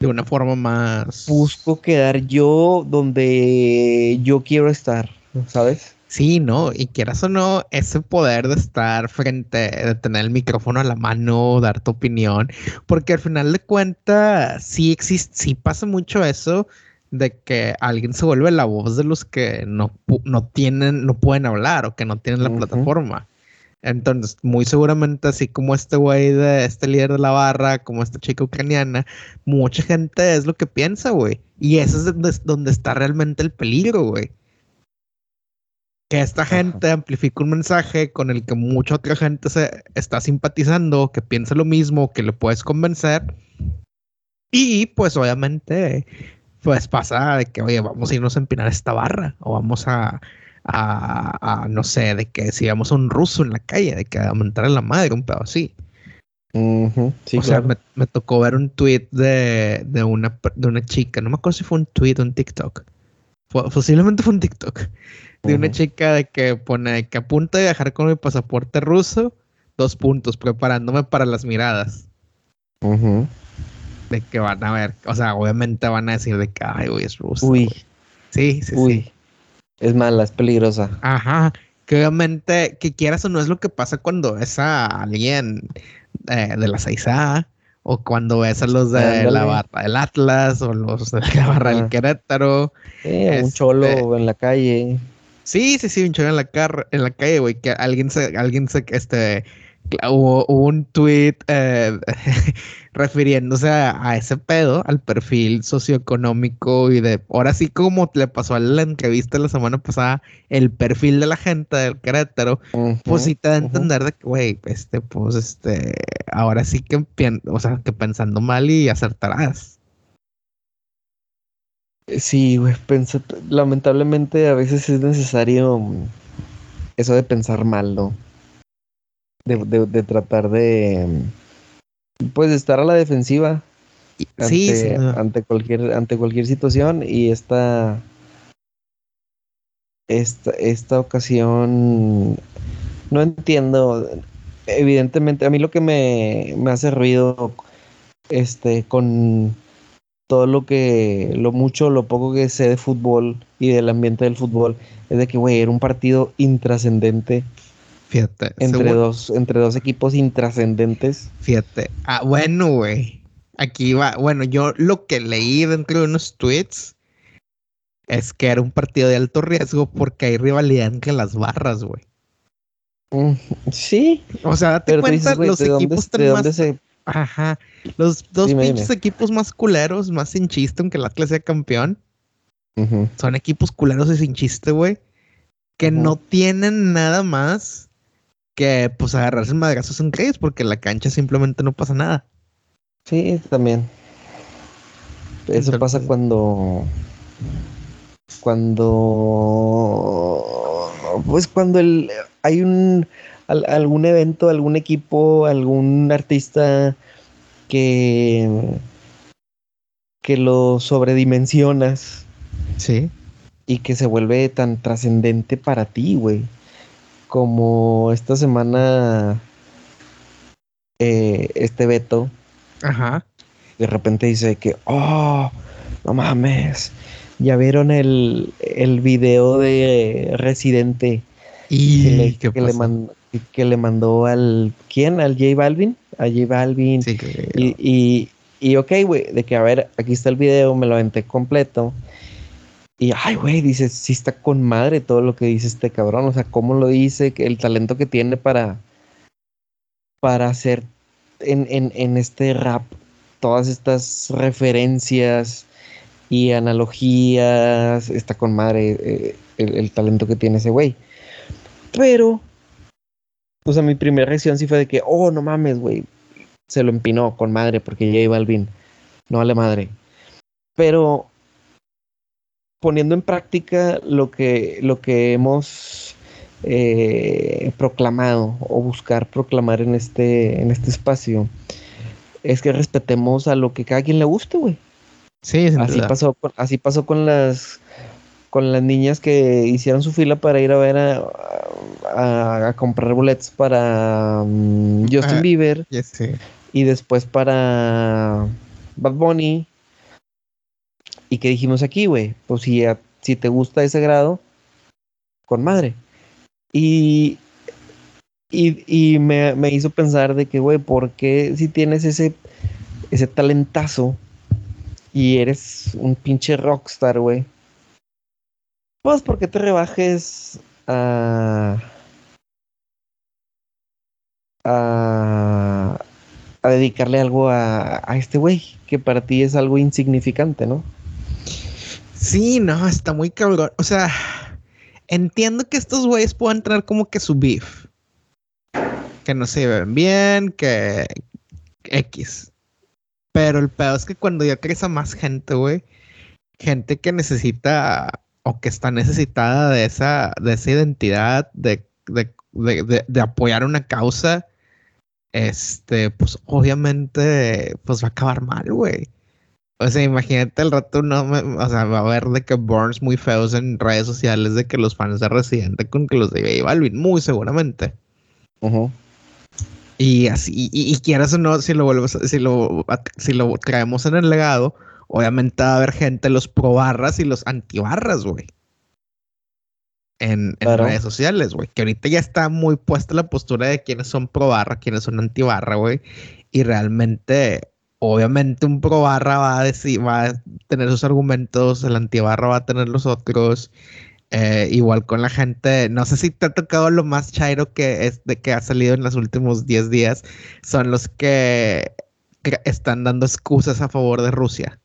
De una forma más. Busco quedar yo donde yo quiero estar, ¿sabes? Sí, ¿no? Y quieras o no, ese poder de estar frente, de tener el micrófono a la mano, dar tu opinión, porque al final de cuentas sí existe, sí pasa mucho eso de que alguien se vuelve la voz de los que no, no tienen, no pueden hablar o que no tienen la plataforma. Entonces, muy seguramente, así como este güey de este líder de la barra, como esta chica ucraniana, mucha gente es lo que piensa, güey. Y eso es donde, está realmente el peligro, güey. Que esta gente amplifica un mensaje con el que mucha otra gente se está simpatizando, que piensa lo mismo, que le puedes convencer. Y pues obviamente pues pasa de que, oye, vamos a irnos a empinar esta barra o vamos a, a, no sé, de que si vamos a un ruso en la calle, de que a aumentar en la madre, un pedo así. o sea, me, tocó ver un tweet de, de, una, de una chica, no me acuerdo si fue un tweet o un TikTok. posiblemente fue un TikTok. De una chica de que pone que a punto de viajar con mi pasaporte ruso, dos puntos, preparándome para las miradas de que van a ver, o sea, obviamente van a decir de que, ay, güey, es ruso. Uy. Sí, sí, sí. Es mala, es peligrosa. Ajá. Que obviamente, que quieras o no es lo que pasa cuando ves a alguien eh, de la Saizá, o cuando ves a los de la barra del Atlas, o los de la barra del Querétaro. un cholo este en la calle. Sí, sí, sí, un cholo en la, en la calle, güey, que alguien se, alguien se, este, hubo, un tweet eh, refiriéndose a, ese pedo, al perfil socioeconómico y de, ahora sí como le pasó a la entrevista la semana pasada, el perfil de la gente del Querétaro, pues sí te da a entender de que, güey, este, pues, este, ahora sí que, o sea, que pensando mal y acertarás. Sí, güey, lamentablemente a veces es necesario eso de pensar mal, ¿no? de, tratar de pues estar a la defensiva ante, ante cualquier ante cualquier situación y esta esta esta ocasión no entiendo. Evidentemente a mí lo que me, me hace ruido este con todo lo que lo mucho lo poco que sé de fútbol y del ambiente del fútbol es de que güey era un partido intrascendente Fíjate. Entre, dos, entre dos equipos intrascendentes. Fíjate. Ah, bueno, güey. Aquí va. Bueno, yo lo que leí dentro de unos tweets es que era un partido de alto riesgo porque hay rivalidad entre las barras, güey. Mm, sí. O sea, date cuenta los equipos más... Ajá. Los dos pinches equipos más culeros, más sin chiste, aunque el Atlas sea campeón. Son equipos culeros y sin chiste, güey. Que no tienen nada más que pues agarrarse madrazos en calles porque la cancha simplemente no pasa nada. Sí, también. Eso pasa cuando cuando pues cuando el, hay un algún evento, algún equipo, algún artista que que lo sobredimensionas. Sí. Y que se vuelve tan trascendente para ti, güey como esta semana eh, este Beto Ajá. de repente dice que, oh, no mames, ya vieron el, el video de Residente y que, le, que le mandó al. ¿Quién? Al J Balvin. A J Balvin. Sí, y, y, y ok, güey, de que a ver, aquí está el video, me lo aventé completo. Y ay, güey, dice, sí está con madre todo lo que dice este cabrón. O sea, cómo lo dice, el talento que tiene para. Para hacer en, en, en este rap todas estas referencias y analogías. Está con madre eh, el, el talento que tiene ese güey. Pero o sea, mi primera reacción sí fue de que, oh, no mames, güey. Se lo empinó con madre porque J Balvin. No vale madre. Pero poniendo en práctica lo que, lo que hemos eh, proclamado o buscar proclamar en este, en este espacio, es que respetemos a lo que cada quien le guste, güey. Sí, así pasó, así pasó con las con las niñas que hicieron su fila para ir a ver a, comprar boletos para um, Justin ah, Bieber y después para Bad Bunny. ¿Y qué dijimos aquí, güey? Pues si, si te gusta ese grado, con madre. Y, y, me, me, hizo pensar de que, güey, ¿por qué si tienes ese, ese talentazo y eres un pinche rockstar, güey? Pues porque te rebajes a, a, dedicarle algo a, a este güey, que para ti es algo insignificante, ¿no? Sí, no, está muy cabrón. O sea, entiendo que estos güeyes puedan traer como que su beef. Que no se ven bien, que X. Pero el peor es que cuando ya crees a más gente, güey, gente que necesita o que está necesitada de esa, de esa identidad, de, de, apoyar una causa, este, pues obviamente, pues va a acabar mal, güey. O sea, imagínate el rato, no, o sea, va a haber de que burns muy feos en redes sociales de que los fans de Residente con que los de J Balvin, muy seguramente. Y así, y, y, quieras o no, si lo vuelves, si lo, si lo traemos en el legado, obviamente va a haber gente los pro barras y los anti barras, güey. En, redes sociales, güey. Que ahorita ya está muy puesta la postura de quiénes son pro barra, quiénes son anti barra, güey. Y realmente, obviamente, un pro barra va a decir, va a tener sus argumentos, el anti barra va a tener los otros. Eh, igual con la gente, no sé si te ha tocado lo más chairo que es de que ha salido en los últimos 10 días, son los que están dando excusas a favor de Rusia.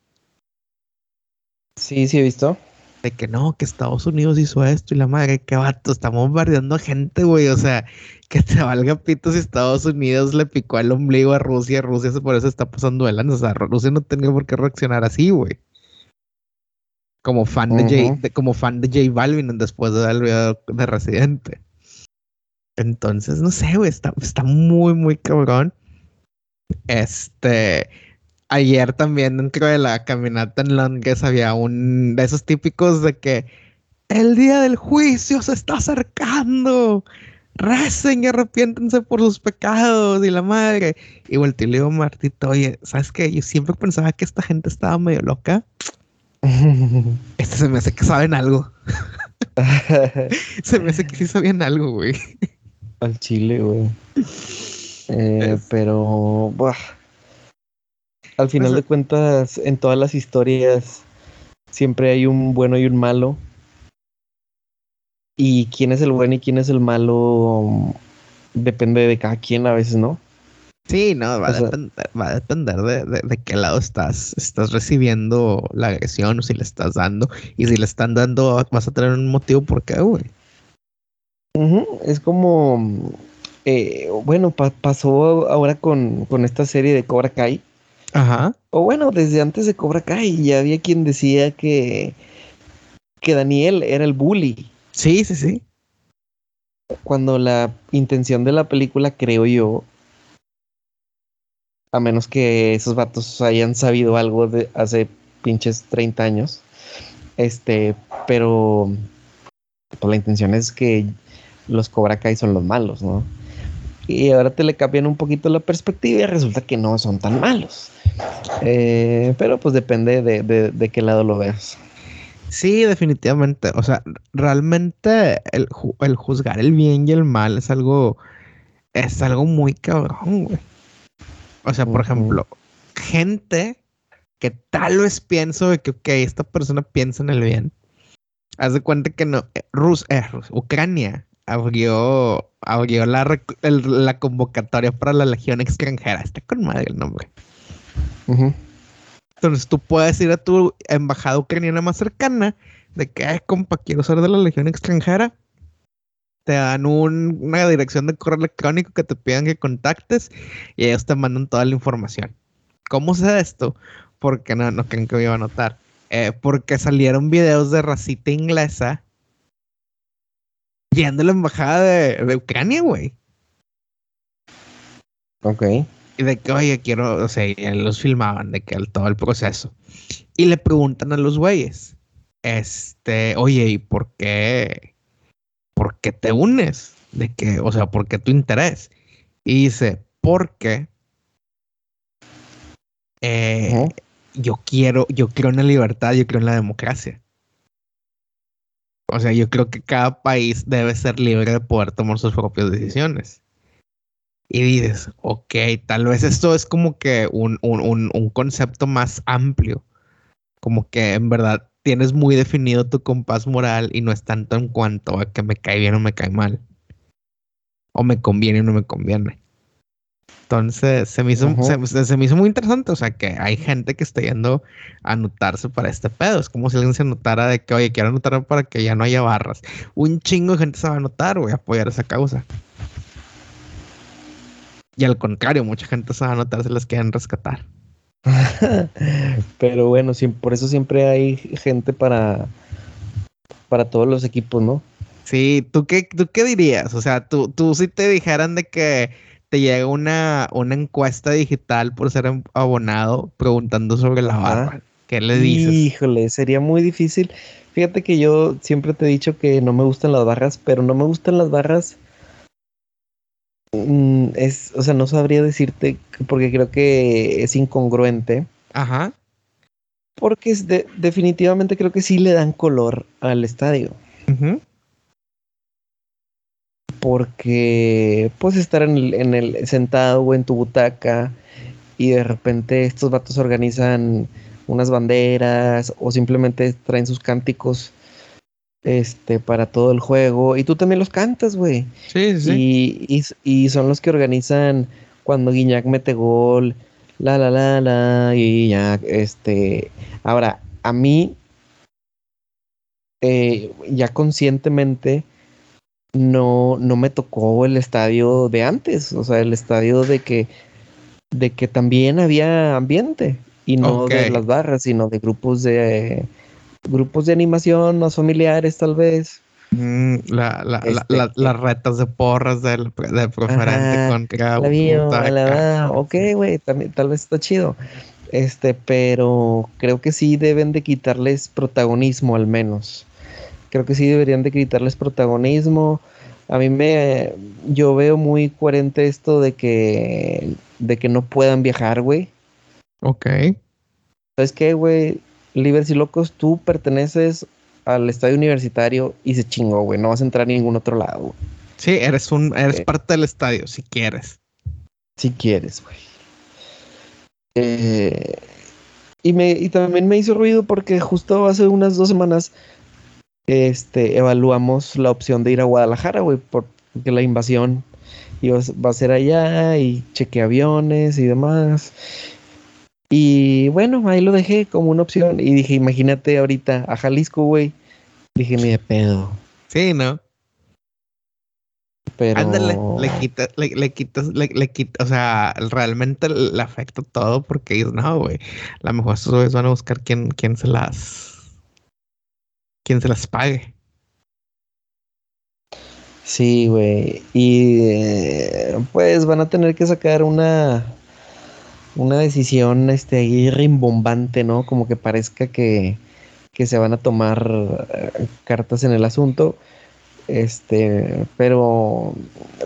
Sí, sí he visto. De que no, que Estados Unidos hizo esto y la madre, qué vato, estamos bombardeando a gente, güey. O sea, que te valga pito si Estados Unidos le picó el ombligo a Rusia, Rusia por eso está pasando el O sea, Rusia no tenía por qué reaccionar así, güey. Como fan de J, como fan de J Balvin después de el video de Residente. Entonces, no sé, güey, está, está muy, muy cabrón. Este, ayer también dentro de la caminata en Londres había un de esos típicos de que el día del juicio se está acercando. Recen y arrepiéntense por sus pecados y la madre. Y volteé y le digo, Martito, oye, ¿sabes qué? Yo siempre pensaba que esta gente estaba medio loca. este se me hace que saben algo. se me hace que sí sabían algo, güey. Al chile, güey. Eh, pero, al final de cuentas, en todas las historias siempre hay un bueno y un malo. Y quién es el bueno y quién es el malo depende de cada quien a veces, ¿no? Sí, no, va, a, depender, va a depender de, de, qué lado estás, estás recibiendo la agresión o si le estás dando. Y si le están dando, vas a tener un motivo por qué, güey. Es como, eh, bueno, pasó ahora con, con, esta serie de Cobra Kai. Ajá. O bueno, desde antes de Cobra Kai ya había quien decía que, que Daniel era el bully. Sí, sí, sí. Cuando la intención de la película, creo yo, a menos que esos vatos hayan sabido algo de hace pinches 30 años, este, pero pues la intención es que los Cobra Kai son los malos, ¿no? Y ahora te le cambian un poquito la perspectiva y resulta que no son tan malos. Eh, pero pues depende de, de, qué lado lo veas. Sí, definitivamente. O sea, realmente el, el, juzgar el bien y el mal es algo es algo muy cabrón, güey. O sea, por ejemplo, gente que tal vez pienso de que, ok, esta persona piensa en el bien. Haz de cuenta que no, eh, Rus, eh, Ucrania abrió, abrió la, la, convocatoria para la legión extranjera. Está con madre el nombre. Entonces tú puedes ir a tu embajada ucraniana más cercana de que, compa, quiero ser de la legión extranjera. Te dan una dirección de correo electrónico que te pidan que contactes y ellos te mandan toda la información. ¿Cómo sé esto? Porque no, no creen que me iba a notar. Eh, porque salieron videos de racita inglesa yendo a la embajada de, Ucrania, güey. Ok. Y de que, oye, quiero, o sea, los filmaban de que todo el proceso. Y le preguntan a los güeyes, este, oye, ¿y por qué? ¿Por qué te unes? De que, o sea, ¿por qué tu interés? Y dice, porque eh, yo quiero, yo creo en la libertad, yo creo en la democracia. O sea, yo creo que cada país debe ser libre de poder tomar sus propias decisiones. Y dices, ok, tal vez esto es como que un, un, concepto más amplio. Como que en verdad tienes muy definido tu compás moral y no es tanto en cuanto a que me cae bien o me cae mal. O me conviene o no me conviene. Entonces se me, hizo, se, me hizo muy interesante. O sea, que hay gente que está yendo a anotarse para este pedo. Es como si alguien se anotara de que, oye, quiero anotar para que ya no haya barras. Un chingo de gente se va a anotar, voy a apoyar esa causa. Y al contrario, mucha gente se va a anotar, se las quieren rescatar. Pero bueno, por eso siempre hay gente para, para todos los equipos, ¿no? Sí, ¿tú qué, tú qué dirías? O sea, tú, tú si te dijeran de que te llega una, una encuesta digital por ser abonado preguntando sobre la barra. ¿Qué le dices? Híjole, sería muy difícil. Fíjate que yo siempre te he dicho que no me gustan las barras, pero no me gustan las barras. Mm, es, o sea, no sabría decirte porque creo que es incongruente. Ajá. Porque es definitivamente creo que sí le dan color al estadio. Ajá porque puedes estar en el, en el sentado o en tu butaca y de repente estos vatos organizan unas banderas o simplemente traen sus cánticos este para todo el juego y tú también los cantas, güey. Sí, sí. Y, y, son los que organizan cuando Guiñac mete gol, la la la la y ya este ahora a mí eh, ya conscientemente no, no me tocó el estadio de antes, o sea, el estadio de que, de que también había ambiente y no de las barras, sino de grupos de grupos de animación más familiares tal vez. Mm, la, la, este, las retas de porras del, del preferente contra la, Ok, güey, tal vez está chido. Este, pero creo que sí deben de quitarles protagonismo al menos. Creo que sí deberían de quitarles protagonismo. A mí me, yo veo muy coherente esto de que, de que no puedan viajar, güey. Ok. ¿Sabes qué, güey? Libres y locos, tú perteneces al estadio universitario y se chingó, güey. No vas a entrar a ningún otro lado. Sí, eres un, eres parte del estadio, si quieres. Si quieres, güey. Eh, y, me, y también me hizo ruido porque justo hace unas dos semanas este, evaluamos la opción de ir a Guadalajara, güey, porque la invasión iba, va a ser allá y cheque aviones y demás. Y bueno, ahí lo dejé como una opción y dije, imagínate ahorita a Jalisco, güey. Dije, ni de pedo. Sí, ¿no? Pero... Ándale, le quitas, le, le quitas, le, quitas, o sea, realmente le afecta todo porque no, güey. A lo mejor estos van a buscar quién, quién se las quien se las pague. Sí, güey. Y eh, pues van a tener que sacar una una decisión este ahí rimbombante, ¿no? Como que parezca que, que se van a tomar eh, cartas en el asunto. Este, pero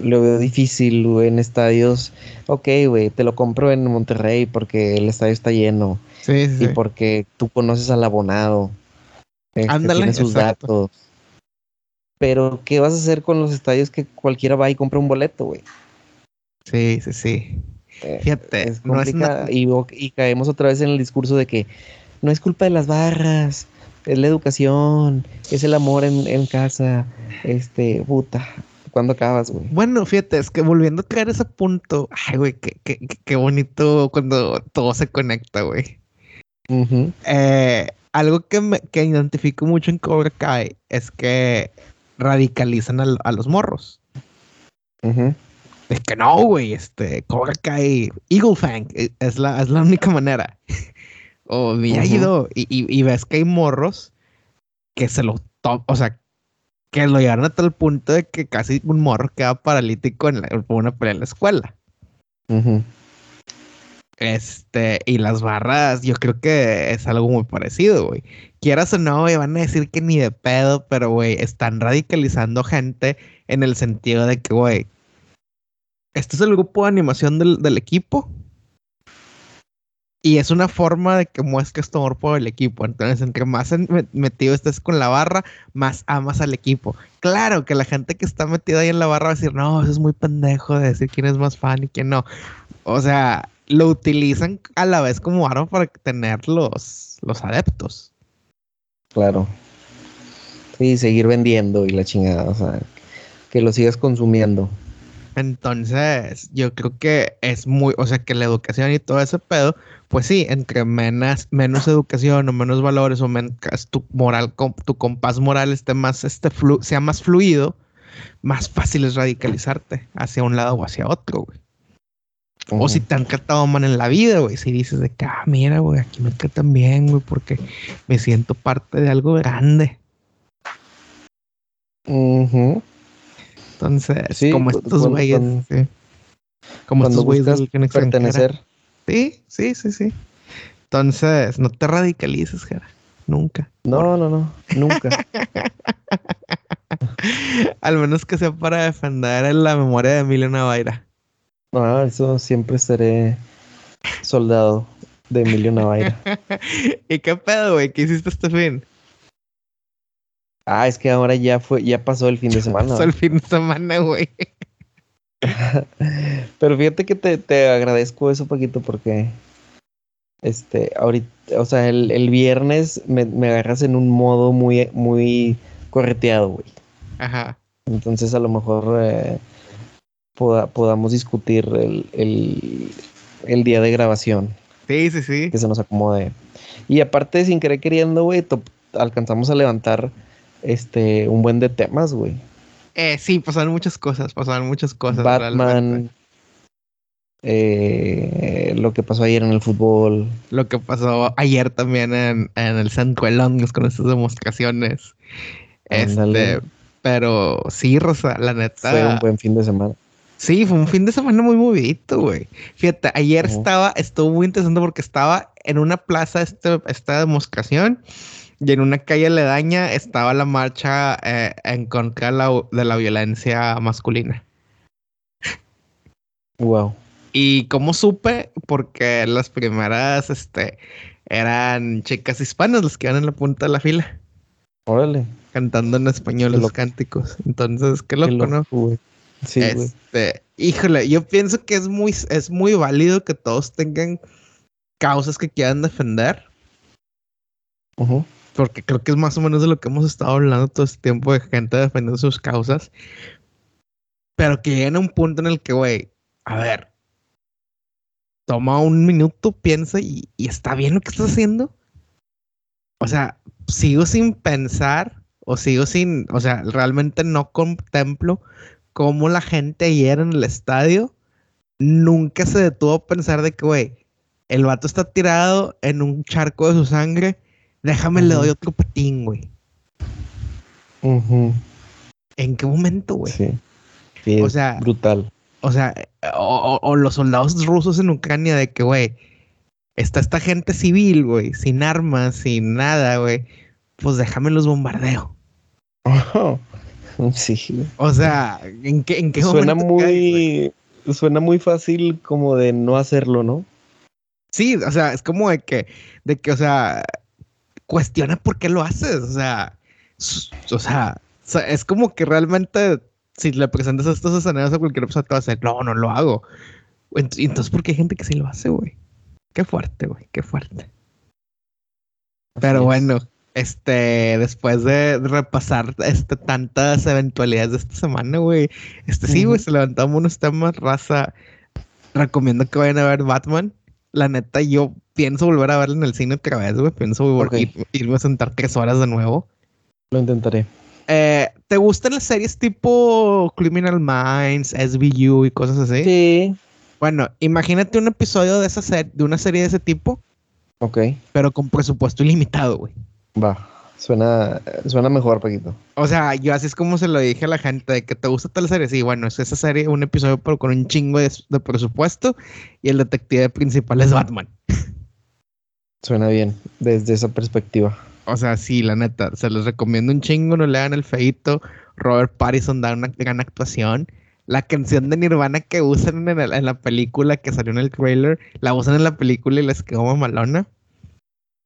lo veo difícil en estadios. Ok, güey, te lo compro en Monterrey porque el estadio está lleno. Sí, sí. Y porque tú conoces al abonado. Este, Ándale, sus datos. Pero, ¿qué vas a hacer con los estadios que cualquiera va y compra un boleto, güey? Sí, sí, sí. Fíjate, no es y, y caemos otra vez en el discurso de que no es culpa de las barras, es la educación, es el amor en, casa. Este, puta. ¿Cuándo acabas, güey? Bueno, fíjate, es que volviendo a crear ese punto, ay, güey, qué, qué, qué bonito cuando todo se conecta, güey. eh, algo que, me, que identifico mucho en Cobra Kai es que radicalizan a, los morros. Es que no, güey, este, Cobra Kai, Eagle Fang, e, es la, es la única manera. o Miyagi-Do, y, y, ves que hay morros que se lo o sea, que lo llevaron a tal punto de que casi un morro queda paralítico en por una pelea en la escuela. Este, y las barras, yo creo que es algo muy parecido, güey. Quieras o no, güey, van a decir que ni de pedo, pero, güey, están radicalizando gente en el sentido de que, güey, este es el grupo de animación del, del equipo y es una forma de que muestres tu amor por el equipo. Entonces, entre más metido estés con la barra, más amas al equipo. Claro que la gente que está metida ahí en la barra va a decir, no, eso es muy pendejo de decir quién es más fan y quién no. O sea, lo utilizan a la vez como arma para tener los, los adeptos. Claro. Sí, seguir vendiendo y la chingada. O sea, que lo sigas consumiendo. Entonces, yo creo que es muy, o sea, que la educación y todo ese pedo pues sí, entre menos, menos educación o menos valores o menos tu moral, tu compás moral esté más, este sea más fluido, más fácil es radicalizarte hacia un lado o hacia otro, güey. O si te han tratado mal en la vida, güey. Si dices de que, ah, mira, güey, aquí me tratan bien, güey, porque me siento parte de algo grande. Entonces, como estos güeyes, como estos güeyes que pertenecer. Sí, sí, sí, sí. Entonces, no te radicalices, Jera. Nunca. No, no, no. Nunca. Al menos que sea para defender la memoria de Emilio Navaira. Ah, eso siempre seré soldado de Emilio Navaira. ¿Y qué pedo, güey? ¿Qué hiciste este fin? Ah, es que ahora ya fue, ya pasó el fin de semana. pasó el fin de semana, güey. Pero fíjate que te, agradezco eso poquito porque este ahorita, o sea, el, viernes me, agarras en un modo muy, muy correteado, güey. Ajá. Entonces a lo mejor eh, podamos discutir el, el, día de grabación. Sí, sí, sí. Que se nos acomode. Y aparte, sin querer queriendo, güey, alcanzamos a levantar este un buen de temas, güey. Eh, sí, pasaron muchas cosas, pasaron muchas cosas. Batman, eh, lo que pasó ayer en el fútbol. Lo que pasó ayer también en, el centro de Londres con estas demostraciones. Este, pero sí, Rosa, la neta. Fue un buen fin de semana. Sí, fue un fin de semana muy movidito, güey. Fíjate, ayer estaba, estuvo muy interesante porque estaba en una plaza este, esta demostración y en una calle aledaña estaba la marcha eh, en contra de la, violencia masculina. Wow. Y cómo supe, porque las primeras, este, eran chicas hispanas las que iban en la punta de la fila. Órale. Cantando en español los cánticos. Entonces, qué loco, ¿no? Sí, este, híjole, yo pienso que es muy, es muy válido que todos tengan causas que quieran defender. Ajá porque creo que es más o menos de lo que hemos estado hablando todo este tiempo de gente defendiendo sus causas, pero que lleguen a un punto en el que, güey, a ver, toma un minuto, piensa y, está bien lo que estás haciendo. O sea, sigo sin pensar o sigo sin, o sea, realmente no contemplo cómo la gente ayer en el estadio nunca se detuvo a pensar de que, güey, el vato está tirado en un charco de su sangre Déjame le doy otro patín, güey. ¿En qué momento, güey? Sí. o sea, brutal. O sea, o, los soldados rusos en Ucrania de que, güey, está esta gente civil, güey, sin armas, sin nada, güey. Pues déjame los bombardeo. sí. O sea, ¿en qué, en qué suena muy, suena muy fácil como de no hacerlo, ¿no? Sí, o sea, es como de que, de que, o sea, cuestiona por qué lo haces. O sea, o sea, es como que realmente si le presentas estos escenarios a cualquier persona, te va a decir, no, no lo hago. Entonces, ¿por qué hay gente que sí lo hace, güey? Qué fuerte, güey, qué fuerte. Pero bueno, este, después de repasar este, tantas eventualidades de esta semana, güey, este sí, güey, se levantamos unos temas, raza. Recomiendo que vayan a ver Batman. La neta, yo pienso volver a verlo en el cine otra vez, güey. Pienso irme a sentar tres horas de nuevo. Lo intentaré. Eh, ¿Te gustan las series tipo Criminal Minds, SVU y cosas así? Sí. Bueno, imagínate un episodio de esa serie, de una serie de ese tipo. Ok. Pero con presupuesto ilimitado, güey. Va. Suena, suena mejor, Paquito. O sea, yo así es como se lo dije a la gente, de que te gusta tal serie. Sí, bueno, es esa serie, un episodio pero con un chingo de, presupuesto y el detective principal es Batman. Suena bien, desde esa perspectiva. O sea, sí, la neta, se los recomiendo un chingo, no le hagan el feito. Robert Pattinson da una gran actuación la canción de Nirvana que usan en, la película que salió en el trailer, la usan en la película y les quedó mamalona.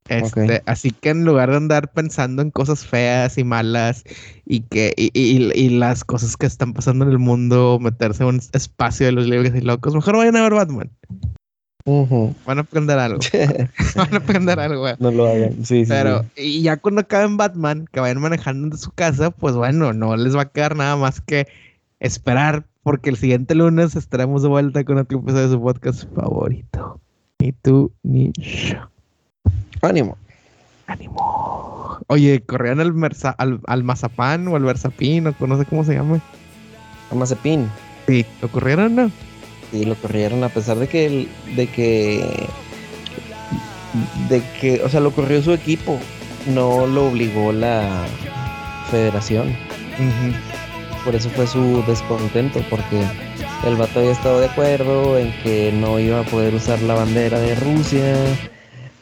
Este, Así que en lugar de andar pensando en cosas feas y malas y que y, las cosas que están pasando en el mundo, meterse en un espacio de los libres y locos, mejor vayan a ver Batman. Van a aprender algo. Van a aprender algo. No lo hagan. Sí, Pero, y ya cuando acaben Batman, que vayan manejando de su casa, pues bueno, no les va a quedar nada más que esperar porque el siguiente lunes estaremos de vuelta con otro episodio de su podcast favorito. Ni tú ni yo. Ánimo. Ánimo. Oye, ¿corrían al, al, mazapán o al versapín o no sé cómo se llama? Al mazapín. Sí, ¿lo corrieron no? Sí, lo corrieron a pesar de que, de que, de que, o sea, lo corrió su equipo. No lo obligó la federación por eso fue su descontento, porque el vato había estado de acuerdo en que no iba a poder usar la bandera de Rusia,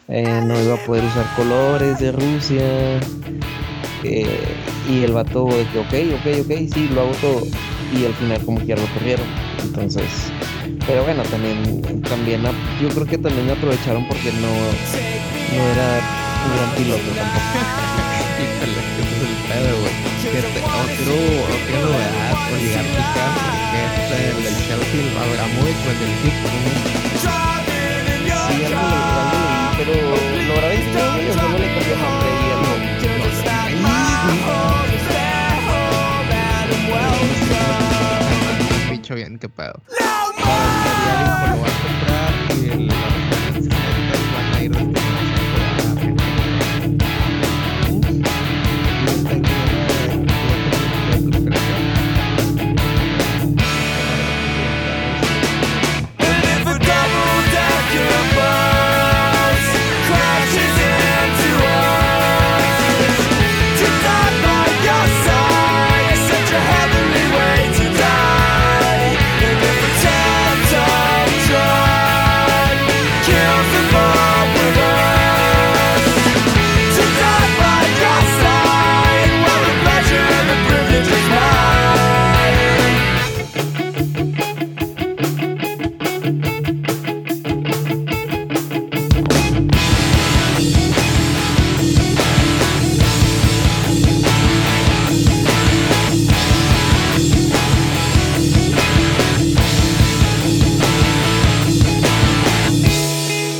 eh, no iba a poder usar colores de Rusia, eh, y el vato de que, ok, ok, ok, sí, lo hago todo, y al final como que ya lo corrieron, entonces, pero bueno, también, también, yo creo que también aprovecharon porque no, no era un gran piloto tampoco. que otro, otra novedad oligárquica que es el del Chelsea, Abramovich, el del. Sí, algo, pero lo grabé en o solo le cambió nombre y algo. Bicho bien, qué pedo.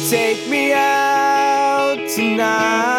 Take me out tonight.